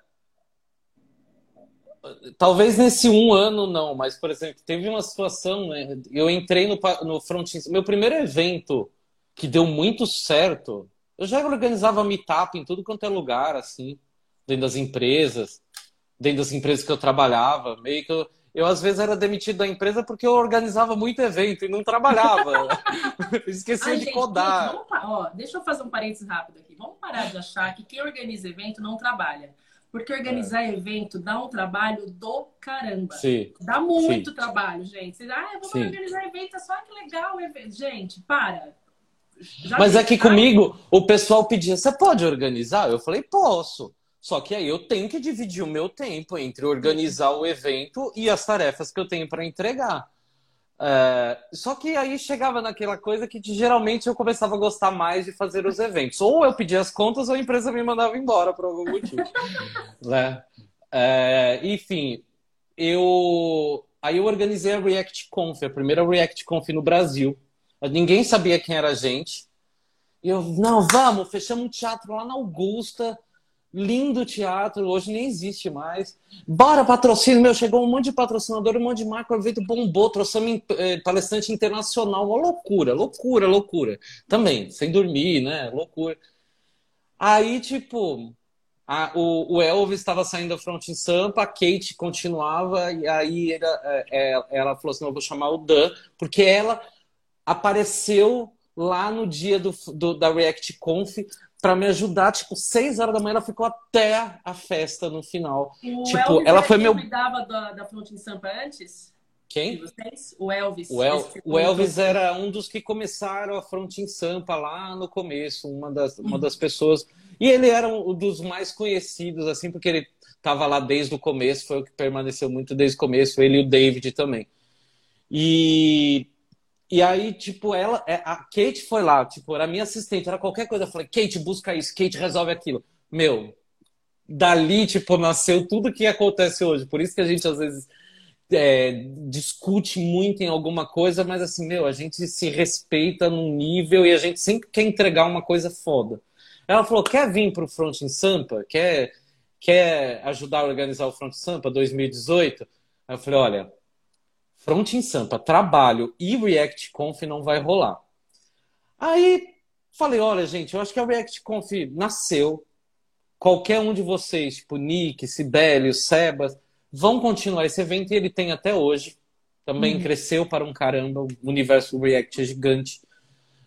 Talvez nesse um ano não, mas, por exemplo, teve uma situação, né? Eu entrei no, no front Meu primeiro evento que deu muito certo, eu já organizava meetup em tudo quanto é lugar, assim, dentro das empresas, dentro das empresas que eu trabalhava, meio que eu, eu às vezes era demitido da empresa porque eu organizava muito evento e não trabalhava. Esquecia Ai, de gente, codar. Vamos, ó, deixa eu fazer um parênteses rápido aqui. Vamos parar de achar que quem organiza evento não trabalha. Porque organizar é. evento dá um trabalho do caramba. Sim. Dá muito Sim. trabalho, gente. Ah, eu vou Sim. organizar evento, é só que legal o evento. Gente, para. Já Mas aqui comigo, o pessoal pedia, você pode organizar? Eu falei, posso. Só que aí eu tenho que dividir o meu tempo entre organizar o evento e as tarefas que eu tenho para entregar. É, só que aí chegava naquela coisa que geralmente eu começava a gostar mais de fazer os eventos. Ou eu pedia as contas ou a empresa me mandava embora por algum motivo. né? é, enfim, eu aí eu organizei a React Conf, a primeira React Conf no Brasil. Ninguém sabia quem era a gente. E eu, não, vamos, fechamos um teatro lá na Augusta. Lindo teatro, hoje nem existe mais. Bora patrocínio, meu, chegou um monte de patrocinador, um monte de marca, o evento bombou, trouxemos eh, palestrante internacional, uma loucura, loucura, loucura. Também, sem dormir, né? Loucura. Aí, tipo, a, o, o, Elvis estava saindo da front em Sampa, a Kate continuava, e aí ela, é, é, ela falou assim: eu vou chamar o Dan, porque ela apareceu lá no dia do, do da React Conf para me ajudar, tipo, seis horas da manhã, ela ficou até a festa no final. O tipo, Elvis ela foi meu. cuidava da, da front em Sampa antes? Quem? O Elvis. O, El... o Elvis era um dos que começaram a front em Sampa lá no começo, uma das, uma das pessoas e ele era um dos mais conhecidos, assim, porque ele estava lá desde o começo, foi o que permaneceu muito desde o começo, ele e o David também. E, e aí, tipo, ela, é, a Kate foi lá, tipo, era minha assistente, era qualquer coisa. Eu falei, Kate, busca isso, Kate, resolve aquilo. Meu, dali, tipo, nasceu tudo que acontece hoje. Por isso que a gente, às vezes, é, discute muito em alguma coisa, mas assim, meu, a gente se respeita num nível e a gente sempre quer entregar uma coisa foda. Ela falou: quer vir para o Front em Sampa? Quer, quer ajudar a organizar o Front Sampa 2018? Aí eu falei: olha, Front em Sampa, trabalho e React Conf não vai rolar. Aí falei: olha, gente, eu acho que a React Conf nasceu. Qualquer um de vocês, tipo Nick, Sibélio, Sebas, vão continuar esse evento e ele tem até hoje. Também uhum. cresceu para um caramba, o universo React é gigante.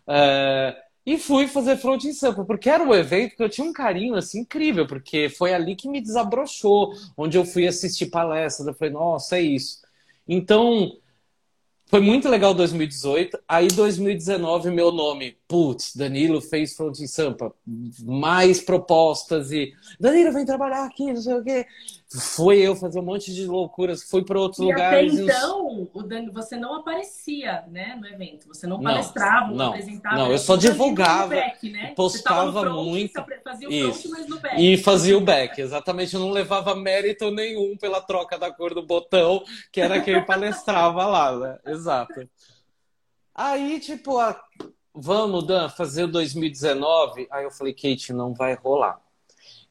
Uh, e fui fazer front em Sampa, porque era um evento que eu tinha um carinho assim incrível, porque foi ali que me desabrochou, onde eu fui assistir palestras, eu falei, nossa, é isso. Então, foi muito legal 2018. Aí 2019 meu nome, putz, Danilo fez Front em Sampa, mais propostas e Danilo vem trabalhar aqui, não sei o quê. Foi eu fazer um monte de loucuras, fui para outros e lugares. Até então, o Danilo, você não aparecia, né, no evento. Você não palestrava, não, não apresentava. Não, eu só divulgava, back, né? postava front, muito. Fazia o Isso. Front, mas no back. E fazia o back, exatamente. Eu não levava mérito nenhum pela troca da cor do botão, que era quem palestrava lá, né? Exato. Aí, tipo, a... vamos, Dan, fazer o 2019. Aí eu falei, Kate, não vai rolar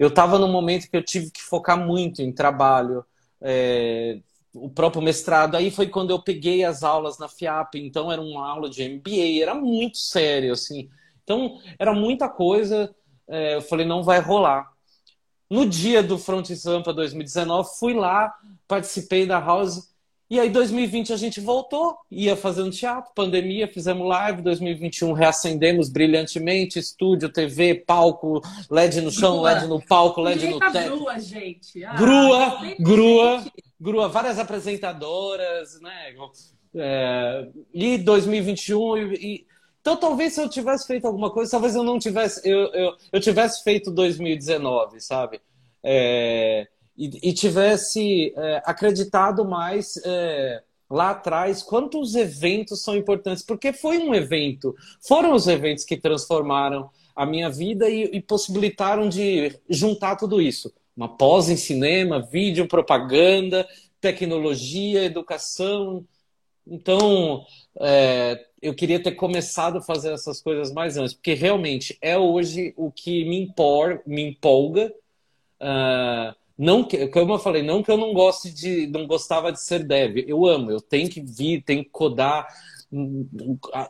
eu estava num momento que eu tive que focar muito em trabalho, é, o próprio mestrado. Aí foi quando eu peguei as aulas na FIAP, então era uma aula de MBA, era muito sério, assim. Então era muita coisa. É, eu falei, não vai rolar. No dia do Front Sampa 2019, fui lá, participei da House e aí, 2020, a gente voltou, ia fazendo teatro, pandemia, fizemos live. 2021, reacendemos brilhantemente estúdio, TV, palco, LED no chão, grua. LED no palco, LED no teto. Grua, gente. Ah, grua, grua, gente. grua, várias apresentadoras, né? É, e 2021, e, e, então talvez se eu tivesse feito alguma coisa, talvez eu não tivesse, eu, eu, eu tivesse feito 2019, sabe? É, e, e tivesse é, acreditado mais é, lá atrás quantos eventos são importantes, porque foi um evento, foram os eventos que transformaram a minha vida e, e possibilitaram de juntar tudo isso. Uma pós em cinema, vídeo, propaganda, tecnologia, educação. Então, é, eu queria ter começado a fazer essas coisas mais antes, porque realmente é hoje o que me, empor, me empolga. Uh, não que, como eu falei, não que eu não goste de, não gostava de ser dev. Eu amo, eu tenho que vir, tenho que codar.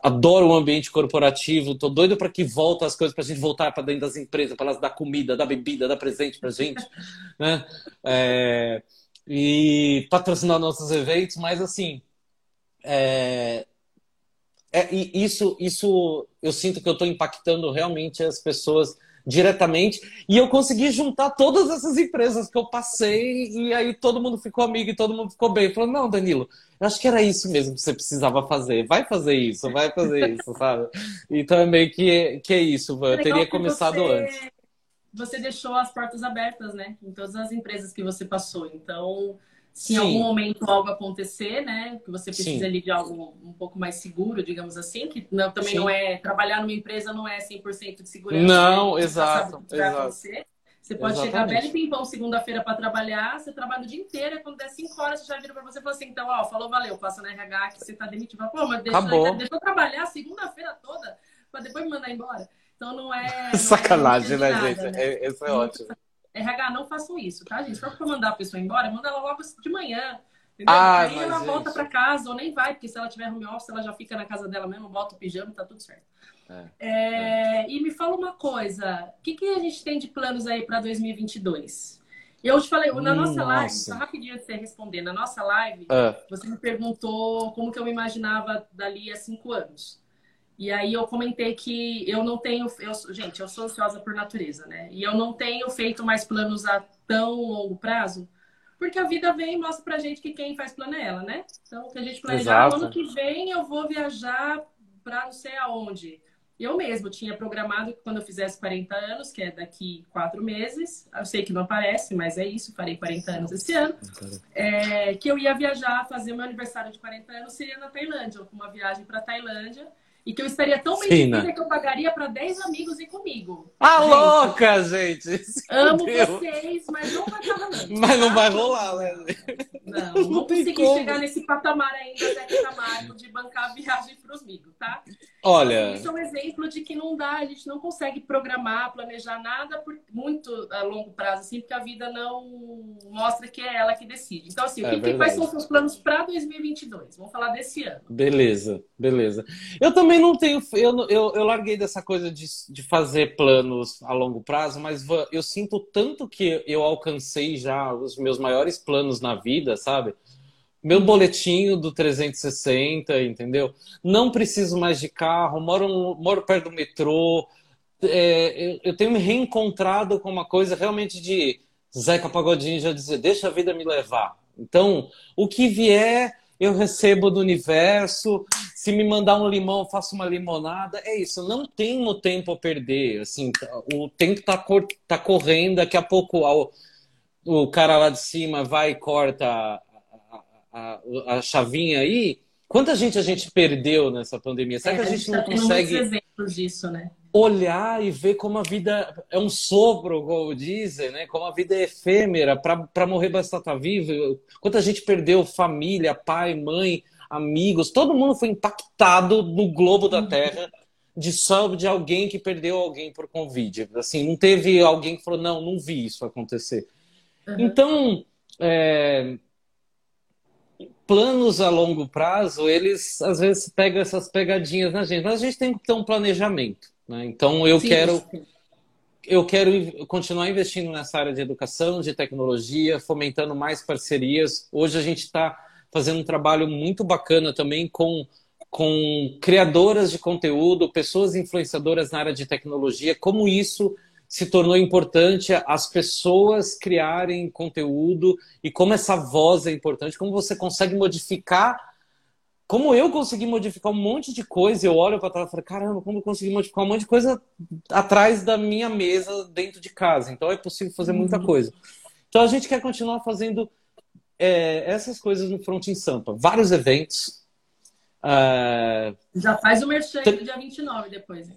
Adoro o ambiente corporativo, tô doido para que volte as coisas para a gente voltar para dentro das empresas, para elas dar comida, dar bebida, dar presente para gente, né? É, e patrocinar nossos eventos, mas assim, é, é, isso, isso eu sinto que eu estou impactando realmente as pessoas diretamente. E eu consegui juntar todas essas empresas que eu passei, e aí todo mundo ficou amigo e todo mundo ficou bem. Falou, não, Danilo, eu acho que era isso mesmo que você precisava fazer. Vai fazer isso, vai fazer isso, sabe? Então é meio que, que é isso, eu teria começado você, antes. Você deixou as portas abertas, né? Em todas as empresas que você passou. Então se em algum momento algo acontecer, né, que você precisa ali de algo um pouco mais seguro, digamos assim, que não, também Sim. não é trabalhar numa empresa não é 100% de segurança. Não, né? exato, exato. Você pode Exatamente. chegar belo e pimpão segunda-feira para trabalhar, você trabalha o dia inteiro, quando der 5 horas, você já vira para você e fala assim, então, ó, falou, valeu, passa na RH que você tá demitido. Pô, mas deixa, deixa eu trabalhar segunda-feira toda para depois me mandar embora. Então não é. Não Sacanagem, é né, nada, gente? Né? É, isso é ótimo. RH, não façam isso, tá, gente? Se for mandar a pessoa embora, manda ela logo de manhã. Entendeu? Ah, Aí ela gente... volta para casa ou nem vai, porque se ela tiver home office, ela já fica na casa dela mesmo, bota o pijama tá tudo certo. É, é, e me fala uma coisa, o que, que a gente tem de planos aí para 2022? Eu te falei, na nossa live, só rapidinho de você responder, na nossa live, é. você me perguntou como que eu me imaginava dali a cinco anos. E aí eu comentei que eu não tenho, eu, gente, eu sou ansiosa por natureza, né? E eu não tenho feito mais planos a tão longo prazo, porque a vida vem e mostra pra gente que quem faz plano é ela, né? Então, o que a gente planejar, ano que vem eu vou viajar para não sei aonde. Eu mesmo tinha programado que quando eu fizesse 40 anos, que é daqui quatro meses, eu sei que não aparece, mas é isso, farei 40 anos esse ano, é, que eu ia viajar, fazer o meu aniversário de 40 anos, seria na Tailândia, uma viagem para Tailândia, e que eu estaria tão bem Sim, de vida né? que eu pagaria para 10 amigos ir comigo. Ah, gente, louca, gente! Amo Deus. vocês, mas não vai estar rolando. Mas não tá? vai rolar, né? Não, não, não consegui como. chegar nesse patamar ainda até que Camargo de bancar a viagem para os amigos, tá? Olha. Então, isso é um exemplo de que não dá, a gente não consegue programar, planejar nada por muito a longo prazo, assim, porque a vida não mostra que é ela que decide. Então, assim, é o que, quais são os seus planos para 2022? Vamos falar desse ano. Beleza, beleza. Eu também não tenho. Eu, eu, eu larguei dessa coisa de, de fazer planos a longo prazo, mas eu sinto tanto que eu alcancei já os meus maiores planos na vida, sabe? meu boletinho do 360, entendeu? Não preciso mais de carro, moro, moro perto do metrô. É, eu tenho me reencontrado com uma coisa realmente de Zeca Pagodinho já dizer, deixa a vida me levar. Então, o que vier, eu recebo do universo. Se me mandar um limão, eu faço uma limonada. É isso, não tenho tempo a perder. Assim, o tempo está tá correndo, daqui a pouco o cara lá de cima vai e corta a, a chavinha aí, quanta gente a gente perdeu nessa pandemia? Será é, que a gente, a não tá consegue exemplos disso, né? olhar e ver como a vida é um sopro, como dizem, né? Como a vida é efêmera, para morrer basta estar vivo. Quanta gente perdeu família, pai, mãe, amigos, todo mundo foi impactado no globo da uhum. Terra de só de alguém que perdeu alguém por Covid. Assim, não teve alguém que falou, não, não vi isso acontecer. Uhum. Então, é, planos a longo prazo, eles às vezes pegam essas pegadinhas na gente, mas a gente tem que ter um planejamento. Né? Então eu sim, quero. Eu quero continuar investindo nessa área de educação, de tecnologia, fomentando mais parcerias. Hoje a gente está fazendo um trabalho muito bacana também com, com criadoras de conteúdo, pessoas influenciadoras na área de tecnologia, como isso se tornou importante as pessoas criarem conteúdo e como essa voz é importante, como você consegue modificar. Como eu consegui modificar um monte de coisa, eu olho para trás e falo, caramba, como eu consegui modificar um monte de coisa atrás da minha mesa dentro de casa. Então é possível fazer muita uhum. coisa. Então a gente quer continuar fazendo é, essas coisas no Front em Sampa. Vários eventos. Uh... Já faz o merchan do dia 29 depois. Hein?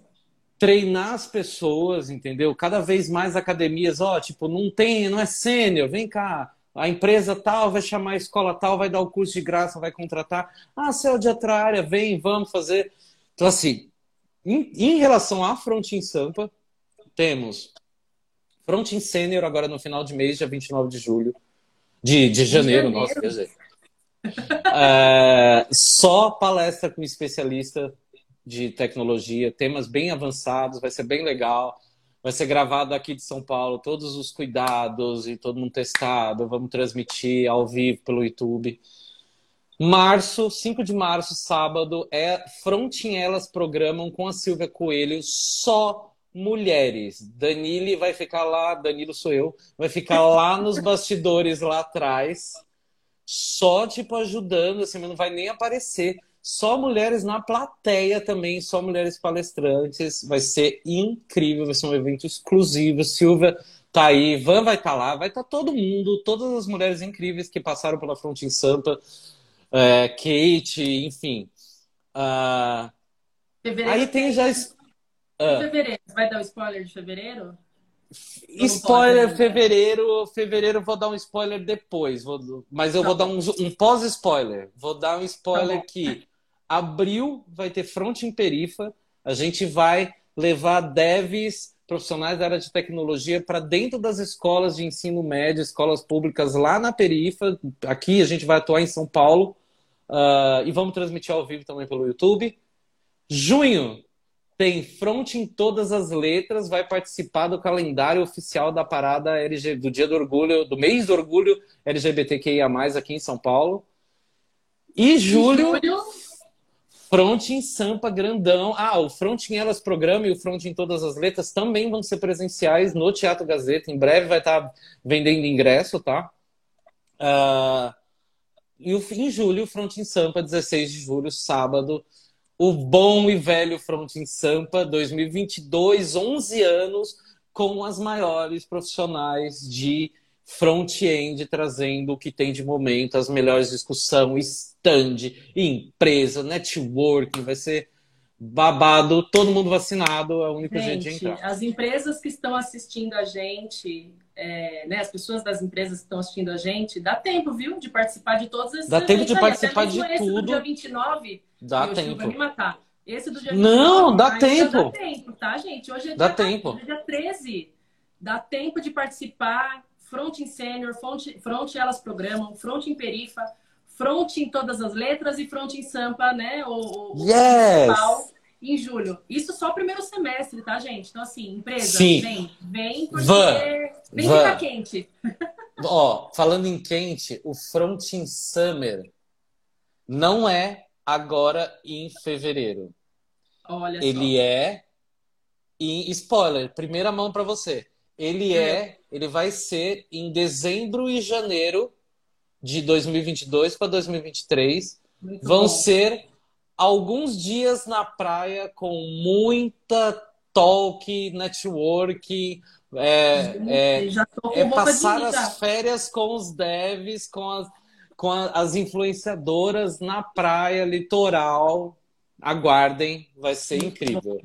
treinar as pessoas, entendeu? Cada vez mais academias, ó, tipo, não tem, não é sênior, vem cá, a empresa tal vai chamar a escola tal, vai dar o curso de graça, vai contratar. Ah, você é de outra área, vem, vamos fazer. Então, assim, em, em relação à Frontin Sampa, temos Frontin Sênior agora no final de mês, dia 29 de julho. De, de janeiro, de janeiro. nossa, quer dizer. É, só palestra com especialista de tecnologia, temas bem avançados, vai ser bem legal. Vai ser gravado aqui de São Paulo, todos os cuidados e todo mundo testado. Vamos transmitir ao vivo pelo YouTube. Março, 5 de março, sábado, é Frontinhelas Programam com a Silvia Coelho, só mulheres. Danile vai ficar lá, Danilo sou eu, vai ficar lá nos bastidores lá atrás, só tipo ajudando, assim, mas não vai nem aparecer só mulheres na plateia também, só mulheres palestrantes. Vai ser incrível, vai ser um evento exclusivo. Silvia tá aí, Van vai estar tá lá, vai estar tá todo mundo, todas as mulheres incríveis que passaram pela Fronte em Sampa, é, Kate, enfim. Uh... Aí tem já. Uh... Fevereiro, vai dar o spoiler de fevereiro? Spoiler, fevereiro, fevereiro vou dar um spoiler depois, vou, mas eu tá vou bom. dar um, um pós-spoiler. Vou dar um spoiler tá que abril vai ter front em perifa, a gente vai levar devs profissionais da área de tecnologia para dentro das escolas de ensino médio, escolas públicas lá na perifa. Aqui a gente vai atuar em São Paulo uh, e vamos transmitir ao vivo também pelo YouTube. Junho tem front em todas as letras, vai participar do calendário oficial da parada LG, do Dia do Orgulho, do mês do orgulho LGBTQIA+, aqui em São Paulo. E julho, front em Sampa grandão. Ah, o front em Elas Programa e o front em Todas as Letras também vão ser presenciais no Teatro Gazeta. Em breve vai estar vendendo ingresso, tá? Uh, e o, em julho, o front em Sampa, 16 de julho, sábado o bom e velho Front em Sampa 2022, 11 anos com as maiores profissionais de front-end trazendo o que tem de momento, as melhores discussões, stand, empresa, networking, vai ser babado, todo mundo vacinado, é o único gente, jeito de entrar. As empresas que estão assistindo a gente, é, né, as pessoas das empresas que estão assistindo a gente, dá tempo, viu, de participar de todos esses Dá tempo de participar de tudo. dia 29, dá tempo. Vai me matar. Esse do dia Não, 29, dá tempo. Dá tempo, tá, gente? Hoje é dá dia, tempo. Hoje é dia 13. Dá tempo de participar. Front em Sênior, front, front Elas Programam, Front em Perifa, Front em Todas as Letras e Front em Sampa, né? O, o yes! em julho. Isso só o primeiro semestre, tá, gente? Então, assim, empresa, Sim. vem, vem, porque Van. vem Van. ficar quente. Ó, falando em quente, o Fronting Summer não é agora em fevereiro. Olha Ele só. é em spoiler, primeira mão para você. Ele é. é, ele vai ser em dezembro e janeiro de 2022 para 2023. Muito Vão bom. ser alguns dias na praia com muita talk, network, é, é, é passar as férias com os devs, com as, com as influenciadoras na praia, litoral. Aguardem, vai ser incrível.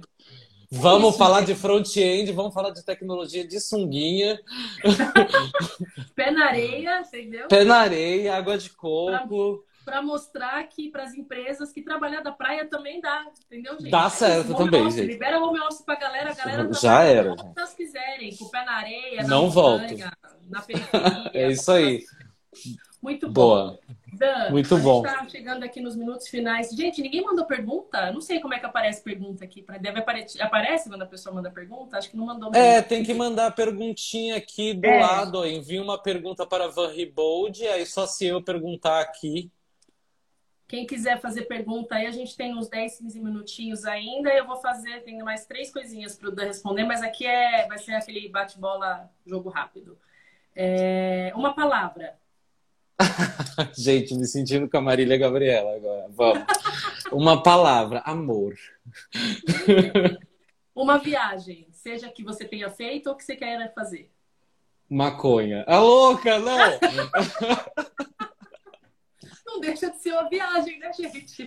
Vamos Isso, falar de front-end, vamos falar de tecnologia de sunguinha. Pé na areia, entendeu? Pé na areia, água de coco para mostrar que para as empresas que trabalhar da praia também dá, entendeu, gente? Dá certo também, office, gente. Libera o home office para a galera, a galera já era. Se elas quiserem, com o pé na areia, não na volto. Montanha, na periferia. é isso aí. Muito bom. Boa. Dan, Muito bom. Está chegando aqui nos minutos finais. Gente, ninguém mandou pergunta? Não sei como é que aparece pergunta aqui. Deve aparecer. Aparece quando a pessoa manda pergunta? Acho que não mandou. É, tem que mandar a perguntinha aqui do é. lado. Envia uma pergunta para Van Ribold. Aí só se eu perguntar aqui quem quiser fazer pergunta aí, a gente tem uns 10, 15 minutinhos ainda. Eu vou fazer, tenho mais três coisinhas para o Dan responder, mas aqui é, vai ser aquele bate-bola, jogo rápido. É, uma palavra. gente, me sentindo com a Marília Gabriela agora. Vamos. Uma palavra, amor. uma viagem, seja que você tenha feito ou que você queira fazer. Maconha. A louca, não! não deixa de ser uma viagem, né, gente?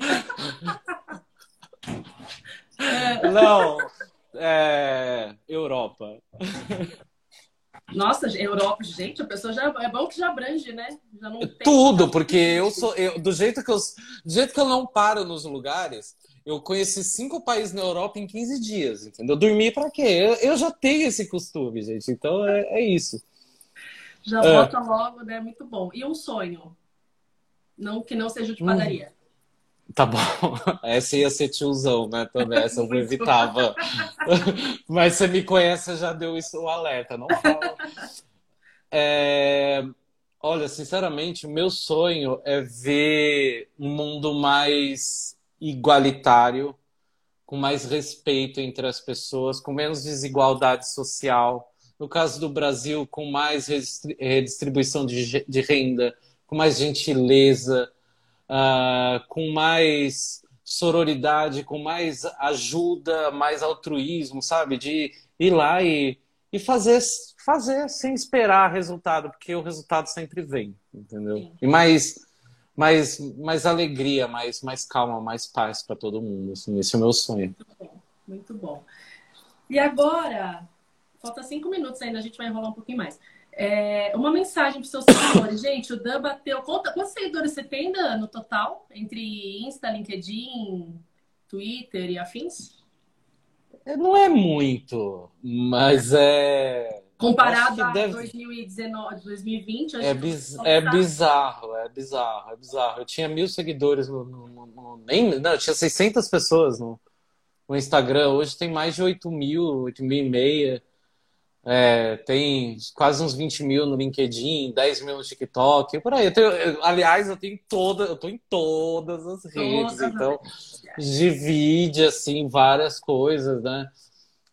Não, é... Europa. Nossa, Europa, gente, a pessoa já é bom que já abrange, né? Já não Tudo, porque eu sou eu, do jeito que eu do jeito que eu não paro nos lugares, eu conheci cinco países na Europa em 15 dias, entendeu? Dormir para quê? Eu, eu, já tenho esse costume, gente. Então é, é isso. Já é. bota logo, né? Muito bom. E um sonho? Não que não seja de hum. padaria. Hum. Tá bom. Essa ia ser tiozão, né? Também essa eu evitava. Mas você me conhece, já deu isso o alerta, não fala. É... Olha, sinceramente, o meu sonho é ver um mundo mais igualitário, com mais respeito entre as pessoas, com menos desigualdade social. No caso do Brasil, com mais redistribuição de, de renda, com mais gentileza, uh, com mais sororidade, com mais ajuda, mais altruísmo, sabe? De ir lá e, e fazer, fazer sem esperar resultado, porque o resultado sempre vem, entendeu? Sim. E mais, mais, mais alegria, mais, mais calma, mais paz para todo mundo. Assim, esse é o meu sonho. Muito bom. Muito bom. E agora, falta cinco minutos ainda, a gente vai enrolar um pouquinho mais. É, uma mensagem para os seus seguidores. Gente, o Dan bateu. Conta, quantos seguidores você tem, Dan, no total? Entre Insta, LinkedIn, Twitter e afins? É, não é muito, mas é. Comparado a deve... 2019, 2020, é, biz... é bizarro, é bizarro, é bizarro. Eu tinha mil seguidores no, no, no, nem, não, eu tinha 600 pessoas no, no Instagram. Hoje tem mais de 8 mil, 8 mil e meia. É, tem quase uns 20 mil no LinkedIn, 10 mil no TikTok, por aí. Eu tenho, eu, aliás, eu tenho toda, eu tô em todas as redes, então divide assim várias coisas, né?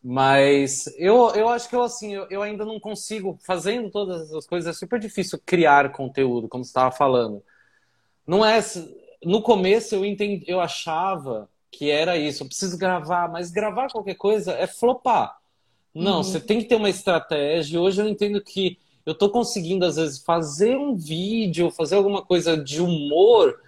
Mas eu, eu acho que eu assim, eu, eu ainda não consigo, fazendo todas essas coisas, é super difícil criar conteúdo, como você estava falando. Não é. No começo eu entendi, eu achava que era isso, eu preciso gravar, mas gravar qualquer coisa é flopar. Não, uhum. você tem que ter uma estratégia. Hoje eu entendo que eu estou conseguindo, às vezes, fazer um vídeo, fazer alguma coisa de humor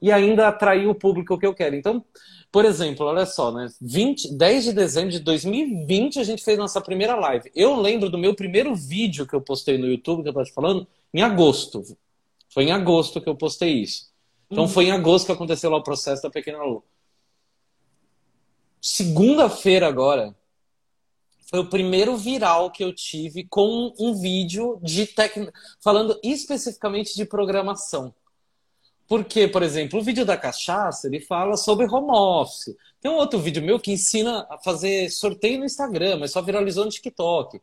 e ainda atrair o público que eu quero. Então, por exemplo, olha só, né? 20, 10 de dezembro de 2020 a gente fez nossa primeira live. Eu lembro do meu primeiro vídeo que eu postei no YouTube, que eu tô te falando, em agosto. Foi em agosto que eu postei isso. Então uhum. foi em agosto que aconteceu lá o processo da Pequena Lu. Segunda-feira agora, foi o primeiro viral que eu tive com um vídeo de tec... falando especificamente de programação. Porque, por exemplo, o vídeo da cachaça, ele fala sobre home office. Tem um outro vídeo meu que ensina a fazer sorteio no Instagram, mas só viralizou no TikTok.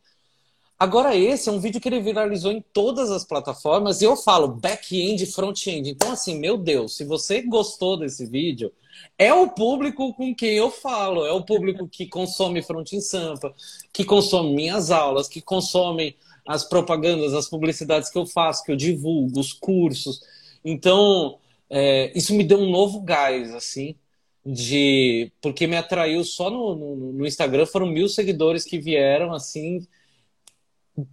Agora, esse é um vídeo que ele viralizou em todas as plataformas e eu falo back-end e front-end. Então, assim, meu Deus, se você gostou desse vídeo, é o público com quem eu falo, é o público que consome Front em Sampa, que consome minhas aulas, que consome as propagandas, as publicidades que eu faço, que eu divulgo, os cursos. Então, é, isso me deu um novo gás, assim, de porque me atraiu só no, no, no Instagram foram mil seguidores que vieram assim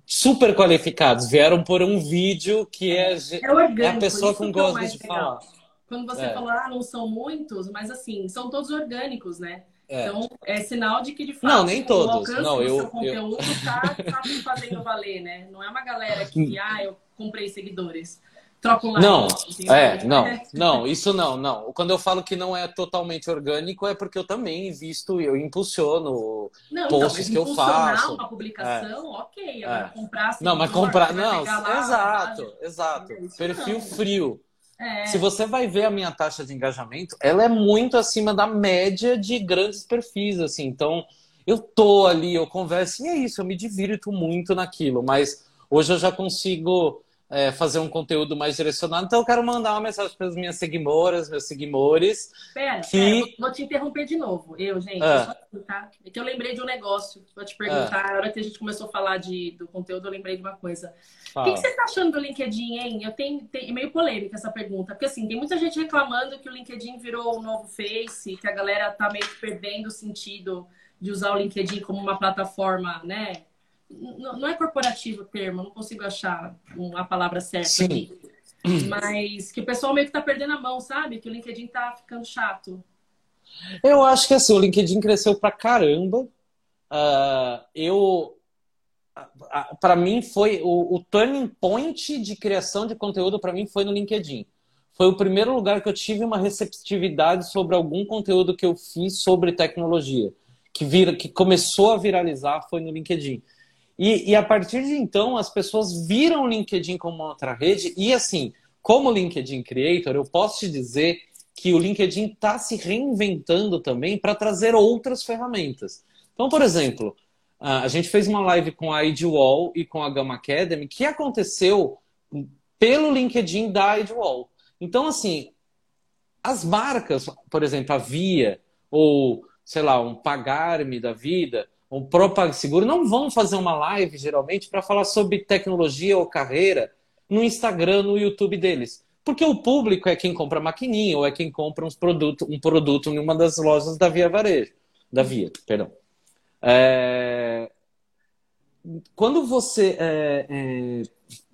super qualificados, vieram por um vídeo que é, é, orgânico, é a pessoa com gosta de legal. falar. Quando você é. falou, ah, não são muitos, mas assim, são todos orgânicos, né? É. Então, é sinal de que, de fato, não, nem todos. o alcance não, do eu, seu conteúdo eu... tá, tá fazendo valer, né? Não é uma galera que, ah, eu comprei seguidores troca um like. Não, é, não, não, isso não, não. Quando eu falo que não é totalmente orgânico, é porque eu também visto, eu impulsiono não, então, posts então, que eu faço. uma publicação, é. ok. Agora é. comprar... Assim, não, mas comprar... Não, lá, exato, exato. Perfil não. frio. É. Se você vai ver a minha taxa de engajamento, ela é muito acima da média de grandes perfis, assim. Então, eu tô ali, eu converso, e é isso, eu me divirto muito naquilo, mas hoje eu já consigo é, fazer um conteúdo mais direcionado. Então eu quero mandar uma mensagem para as minhas seguidoras, meus seguidores. Pera, que... pera, vou te interromper de novo. Eu, gente, ah. tá? é que eu lembrei de um negócio. Vou te perguntar. Ah. Na hora que a gente começou a falar de, do conteúdo, eu lembrei de uma coisa. O que, que, você está achando do LinkedIn, hein? Eu tenho, tem, é meio polêmica essa pergunta. Porque assim, tem muita gente reclamando que o LinkedIn virou o novo Face, que a galera tá meio que perdendo o sentido de usar o LinkedIn como uma plataforma, né? Não é corporativo o termo, não consigo achar a palavra certa Sim. aqui. Mas que o pessoal meio que tá perdendo a mão, sabe? Que o LinkedIn tá ficando chato. Eu acho que assim, o LinkedIn cresceu pra caramba. Uh, eu. Para mim foi o, o turning point de criação de conteúdo para mim foi no LinkedIn. Foi o primeiro lugar que eu tive uma receptividade sobre algum conteúdo que eu fiz sobre tecnologia, que vira, que começou a viralizar foi no LinkedIn. E, e a partir de então, as pessoas viram o LinkedIn como uma outra rede. E assim, como LinkedIn Creator, eu posso te dizer que o LinkedIn está se reinventando também para trazer outras ferramentas. Então, por exemplo, a gente fez uma live com a IDWall e com a Gamma Academy que aconteceu pelo LinkedIn da IDWall. Então, assim, as marcas, por exemplo, a Via ou, sei lá, um Pagar-me da vida, o próprio Seguro não vão fazer uma live, geralmente, para falar sobre tecnologia ou carreira no Instagram, no YouTube deles. Porque o público é quem compra maquininha ou é quem compra uns produto, um produto em uma das lojas da Via Varejo. Da Via, perdão. É... Quando você é, é,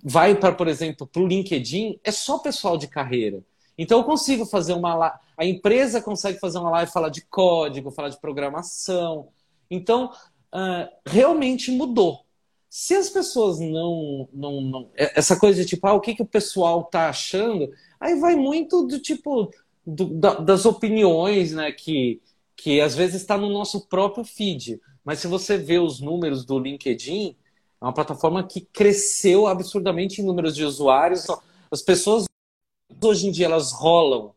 vai para, por exemplo, para o LinkedIn, é só pessoal de carreira. Então eu consigo fazer uma. A empresa consegue fazer uma live falar de código, falar de programação. Então, uh, realmente mudou. Se as pessoas não, não, não. É, essa coisa de tipo, ah, o que, que o pessoal tá achando, aí vai muito do tipo do, da, das opiniões, né? Que, que às vezes está no nosso próprio feed. Mas se você vê os números do LinkedIn, é uma plataforma que cresceu absurdamente em números de usuários. As pessoas hoje em dia elas rolam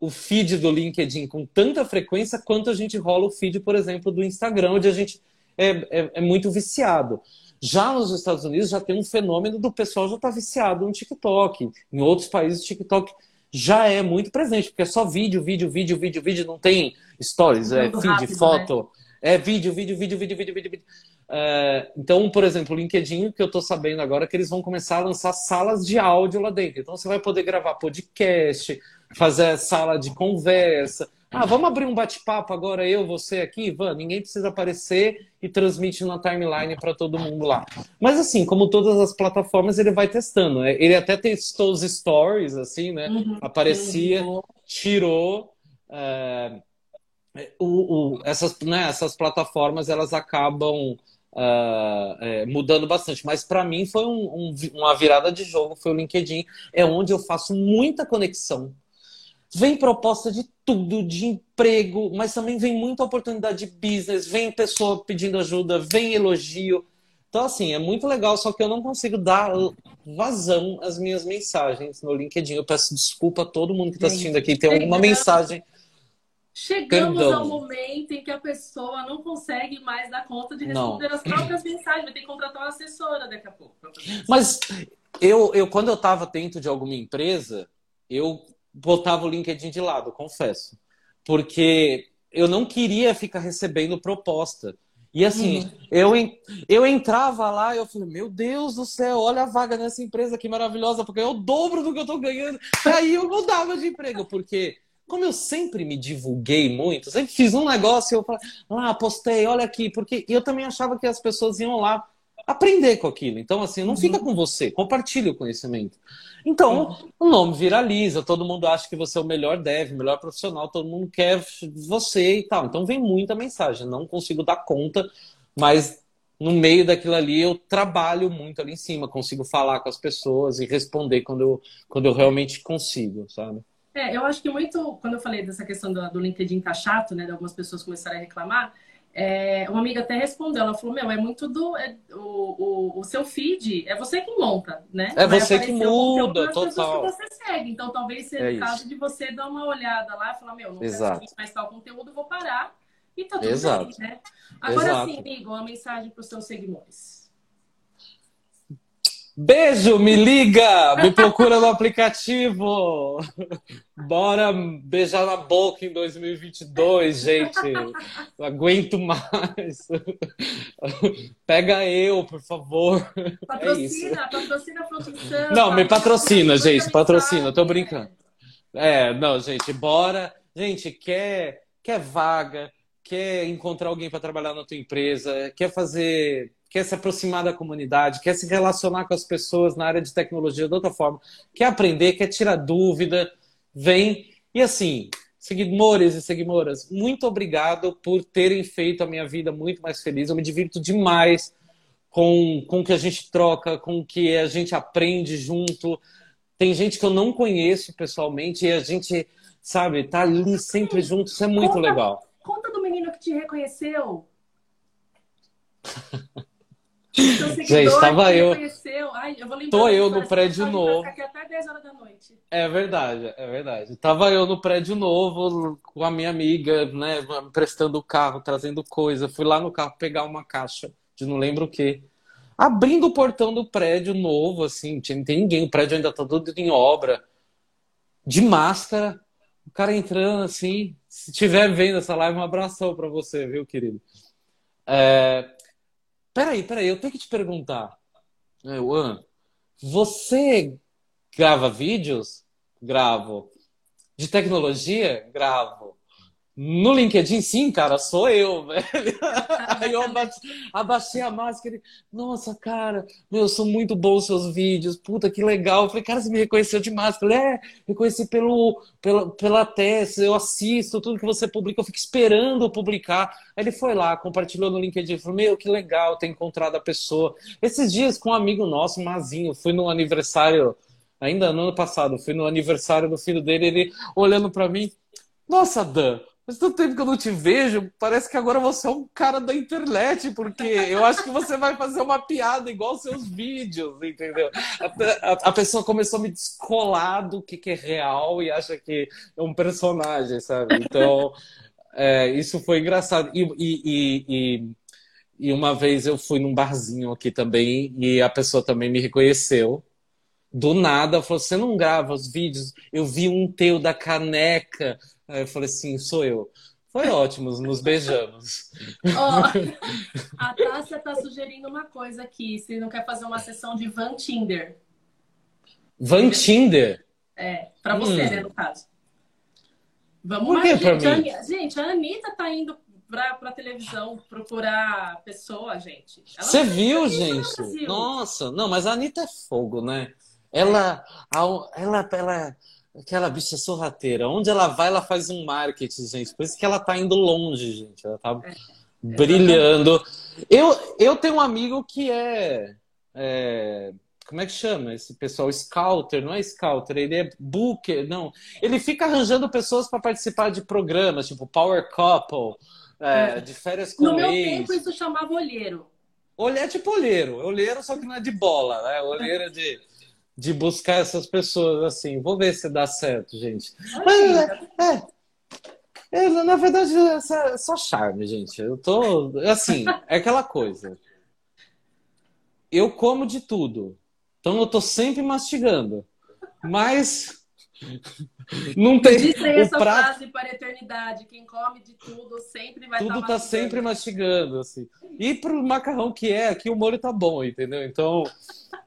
o feed do LinkedIn com tanta frequência quanto a gente rola o feed, por exemplo, do Instagram, onde a gente é, é, é muito viciado. Já nos Estados Unidos já tem um fenômeno do pessoal já estar tá viciado no TikTok. Em outros países, o TikTok já é muito presente, porque é só vídeo, vídeo, vídeo, vídeo, vídeo, não tem stories, é feed, rápido, foto. Né? É vídeo, vídeo, vídeo, vídeo, vídeo, vídeo. vídeo. É, então, por exemplo, o LinkedIn, que eu estou sabendo agora, que eles vão começar a lançar salas de áudio lá dentro. Então, você vai poder gravar podcast, fazer sala de conversa. Ah, vamos abrir um bate-papo agora, eu, você aqui, Ivan. Ninguém precisa aparecer e transmite na timeline para todo mundo lá. Mas, assim, como todas as plataformas, ele vai testando. Né? Ele até testou os stories, assim, né? Uhum. Aparecia, tirou. É, o, o, essas, né, essas plataformas elas acabam uh, é, mudando bastante. Mas para mim foi um, um, uma virada de jogo, foi o LinkedIn. É onde eu faço muita conexão. Vem proposta de tudo, de emprego, mas também vem muita oportunidade de business, vem pessoa pedindo ajuda, vem elogio. Então, assim, é muito legal, só que eu não consigo dar vazão às minhas mensagens no LinkedIn. Eu peço desculpa a todo mundo que está assistindo aqui. Tem alguma mensagem Chegamos ao momento em que a pessoa não consegue mais dar conta de responder não. as próprias mensagens, vai ter que contratar uma assessora daqui a pouco. Mas eu, eu, quando eu estava dentro de alguma empresa, eu botava o LinkedIn de lado, confesso. Porque eu não queria ficar recebendo proposta. E assim, uhum. eu, eu entrava lá e eu falei, meu Deus do céu, olha a vaga nessa empresa que maravilhosa, porque é o dobro do que eu estou ganhando. E aí eu mudava de emprego, porque como eu sempre me divulguei muito, sempre fiz um negócio e eu falei, ah, postei, olha aqui, porque eu também achava que as pessoas iam lá aprender com aquilo. Então, assim, não uhum. fica com você, compartilhe o conhecimento. Então, uhum. o nome viraliza, todo mundo acha que você é o melhor dev, melhor profissional, todo mundo quer você e tal. Então, vem muita mensagem, não consigo dar conta, mas no meio daquilo ali eu trabalho muito ali em cima, consigo falar com as pessoas e responder quando eu, quando eu realmente consigo, sabe? É, eu acho que muito, quando eu falei dessa questão do, do LinkedIn tá chato, né, de algumas pessoas começarem a reclamar, é, uma amiga até respondeu, ela falou, meu, é muito do. É, o, o, o, seu feed, é você que monta, né? É Vai você que muda, total. Que você segue. Então talvez seja é o caso de você dar uma olhada lá e falar, meu, não Exato. quero mais tal conteúdo, vou parar. E tá tudo Exato. bem, né? Agora Exato. sim, amigo, uma mensagem para os seus seguidores. Beijo, me liga, me procura no aplicativo. Bora beijar na boca em 2022, gente. Não aguento mais. Pega eu, por favor. Patrocina, é patrocina a produção. Não, me patrocina, gente, patrocina, tô brincando. É, não, gente, bora. Gente, quer, quer vaga, quer encontrar alguém para trabalhar na tua empresa, quer fazer quer se aproximar da comunidade, quer se relacionar com as pessoas na área de tecnologia de outra forma, quer aprender, quer tirar dúvida, vem. E assim, seguidores e seguidoras, muito obrigado por terem feito a minha vida muito mais feliz. Eu me divirto demais com, com o que a gente troca, com o que a gente aprende junto. Tem gente que eu não conheço pessoalmente e a gente, sabe, tá ali sempre junto. Isso é muito legal. Conta do menino que te reconheceu. Gente, estava eu. Ai, eu Tô eu no prédio novo. Aqui até 10 horas da noite. É verdade, é verdade. Tava eu no prédio novo com a minha amiga, né, prestando o carro, trazendo coisa. Fui lá no carro pegar uma caixa de não lembro o que. Abrindo o portão do prédio novo, assim, não tem ninguém, o prédio ainda tá todo em obra. De máscara, o cara entrando assim. Se tiver vendo essa live, um abração para você, viu, querido? É, Peraí, peraí, eu tenho que te perguntar. Juan, você grava vídeos? Gravo. De tecnologia? Gravo. No LinkedIn, sim, cara, sou eu, velho. Aí eu abaixei a máscara e, nossa, cara, meu, sou muito bom os seus vídeos, puta, que legal. Eu falei, cara, você me reconheceu de máscara. Ele, é, reconheci pelo, pela, pela tese, eu assisto tudo que você publica, eu fico esperando publicar. Aí ele foi lá, compartilhou no LinkedIn, falou, meu, que legal ter encontrado a pessoa. Esses dias, com um amigo nosso, Mazinho, fui no aniversário, ainda no ano passado, fui no aniversário do filho dele, ele olhando para mim, nossa, Dan, mas tanto tempo que eu não te vejo, parece que agora você é um cara da internet, porque eu acho que você vai fazer uma piada igual aos seus vídeos, entendeu? A, a, a pessoa começou a me descolar do que, que, é real e acha que é um personagem, sabe? Então, é, isso foi engraçado. E, e, e, e uma vez eu fui num barzinho aqui também e a pessoa também me reconheceu do nada, falou: Você não grava os vídeos? Eu vi um teu da caneca Aí eu falei assim, sou eu. Foi ótimo, nos beijamos. Oh, a Tássia tá sugerindo uma coisa aqui. Se não quer fazer uma sessão de Van Tinder. Van Tinder? É, pra você, hum. né, no caso. Vamos lá, gente. Mim? A, gente, a Anitta tá indo pra, pra televisão procurar pessoa, gente. Você viu, gente? Nossa, não, mas a Anitta é fogo, né? Ela, ela, ela, ela Aquela bicha sorrateira. Onde ela vai, ela faz um marketing, gente. Por isso que ela tá indo longe, gente. Ela tá é. brilhando. Eu, eu tenho um amigo que é, é, Como é que chama esse pessoal? Scouter, não é Scouter, ele é Booker, não. Ele fica arranjando pessoas para participar de programas, tipo Power Couple, é, é. de férias com No meu tempo, isso chamava olheiro. Olheiro é tipo olheiro. Olheiro, só que não é de bola, né? Olheiro é de de buscar essas pessoas assim. Vou ver se dá certo, gente. É, é, é, na verdade, é só, é só charme, gente. Eu tô. Assim, é aquela coisa. Eu como de tudo. Então eu tô sempre mastigando. Mas. Não tem. Dizem essa prato... frase para a eternidade: quem come de tudo sempre vai Tudo tá sempre mastigando, assim. E pro macarrão que é, aqui o molho tá bom, entendeu? Então.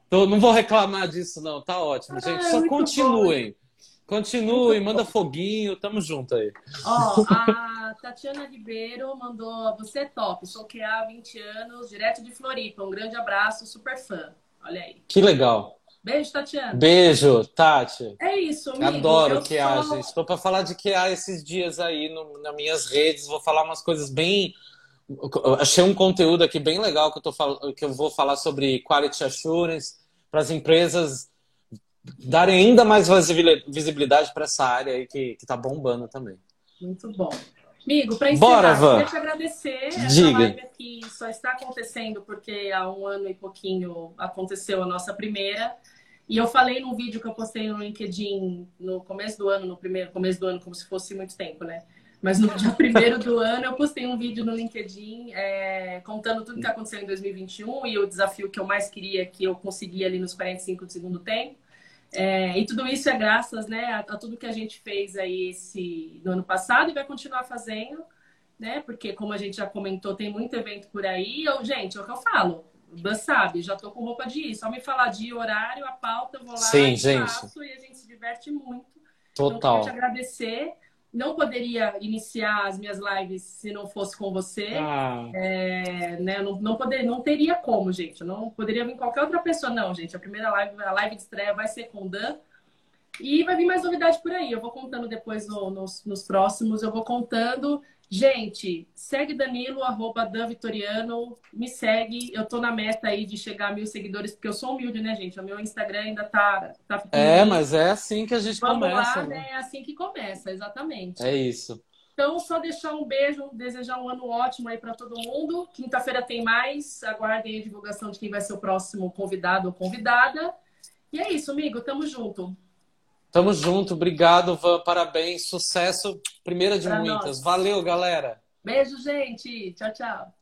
Tô, não vou reclamar disso, não. Tá ótimo, gente. Ah, Só continuem. Bom. Continuem, manda foguinho, tamo junto aí. Ó, a Tatiana Ribeiro mandou: Você é top, sou QA há 20 anos, direto de Floripa. Um grande abraço, super fã. Olha aí. Que legal. Beijo, Tatiana. Beijo, Tati. É isso, amigo. Adoro QA, só... gente. Estou para falar de QA esses dias aí no, nas minhas redes. Vou falar umas coisas bem achei um conteúdo aqui bem legal que eu, tô, que eu vou falar sobre quality assurance, para as empresas darem ainda mais visibilidade para essa área aí que está bombando também. Muito bom. Amigo, para encerrar, Bora, Van. queria te agradecer. Essa Diga. live aqui só está acontecendo porque há um ano e pouquinho aconteceu a nossa primeira. E eu falei num vídeo que eu postei no LinkedIn no começo do ano, no primeiro começo do ano, como se fosse muito tempo, né? Mas no dia primeiro do ano eu postei um vídeo no LinkedIn é, contando tudo que aconteceu em 2021 e o desafio que eu mais queria que eu consegui ali nos 45 do segundo tempo. É, e tudo isso é graças né, a, a, tudo que a gente fez aí esse, no ano passado e vai continuar fazendo, né? Porque, como a gente já comentou, tem muito evento por aí. Eu, gente, é o que eu falo. Dan sabe, já tô com roupa de ir. Só me falar de horário, a pauta, eu vou lá Sim, e gente. faço e a gente se diverte muito. Total. Então, quero te agradecer não poderia iniciar as minhas lives se não fosse com você. Ah. É, né, não, não, poder, não teria como, gente. Eu não poderia vir qualquer outra pessoa, não, gente. A primeira live, a live de estreia vai ser com o Dan. E vai vir mais novidade por aí. Eu vou contando depois no, nos, nos próximos. Eu vou contando Gente, segue Danilo, arroba Dan Vitoriano, me segue. Eu tô na meta aí de chegar a mil seguidores, porque eu sou humilde, né, gente? O meu Instagram ainda tá. tá é, mas é assim que a gente Vamos começa. Lá, né? É assim que começa, exatamente. É isso. Então, só deixar um beijo, desejar um ano ótimo aí para todo mundo. Quinta-feira tem mais. Aguardem a divulgação de quem vai ser o próximo convidado ou convidada. E é isso, amigo. Tamo junto. Tamo junto, obrigado, Van, parabéns, sucesso, primeira de pra muitas. Nós. Valeu, galera. Beijo, gente. Tchau, tchau.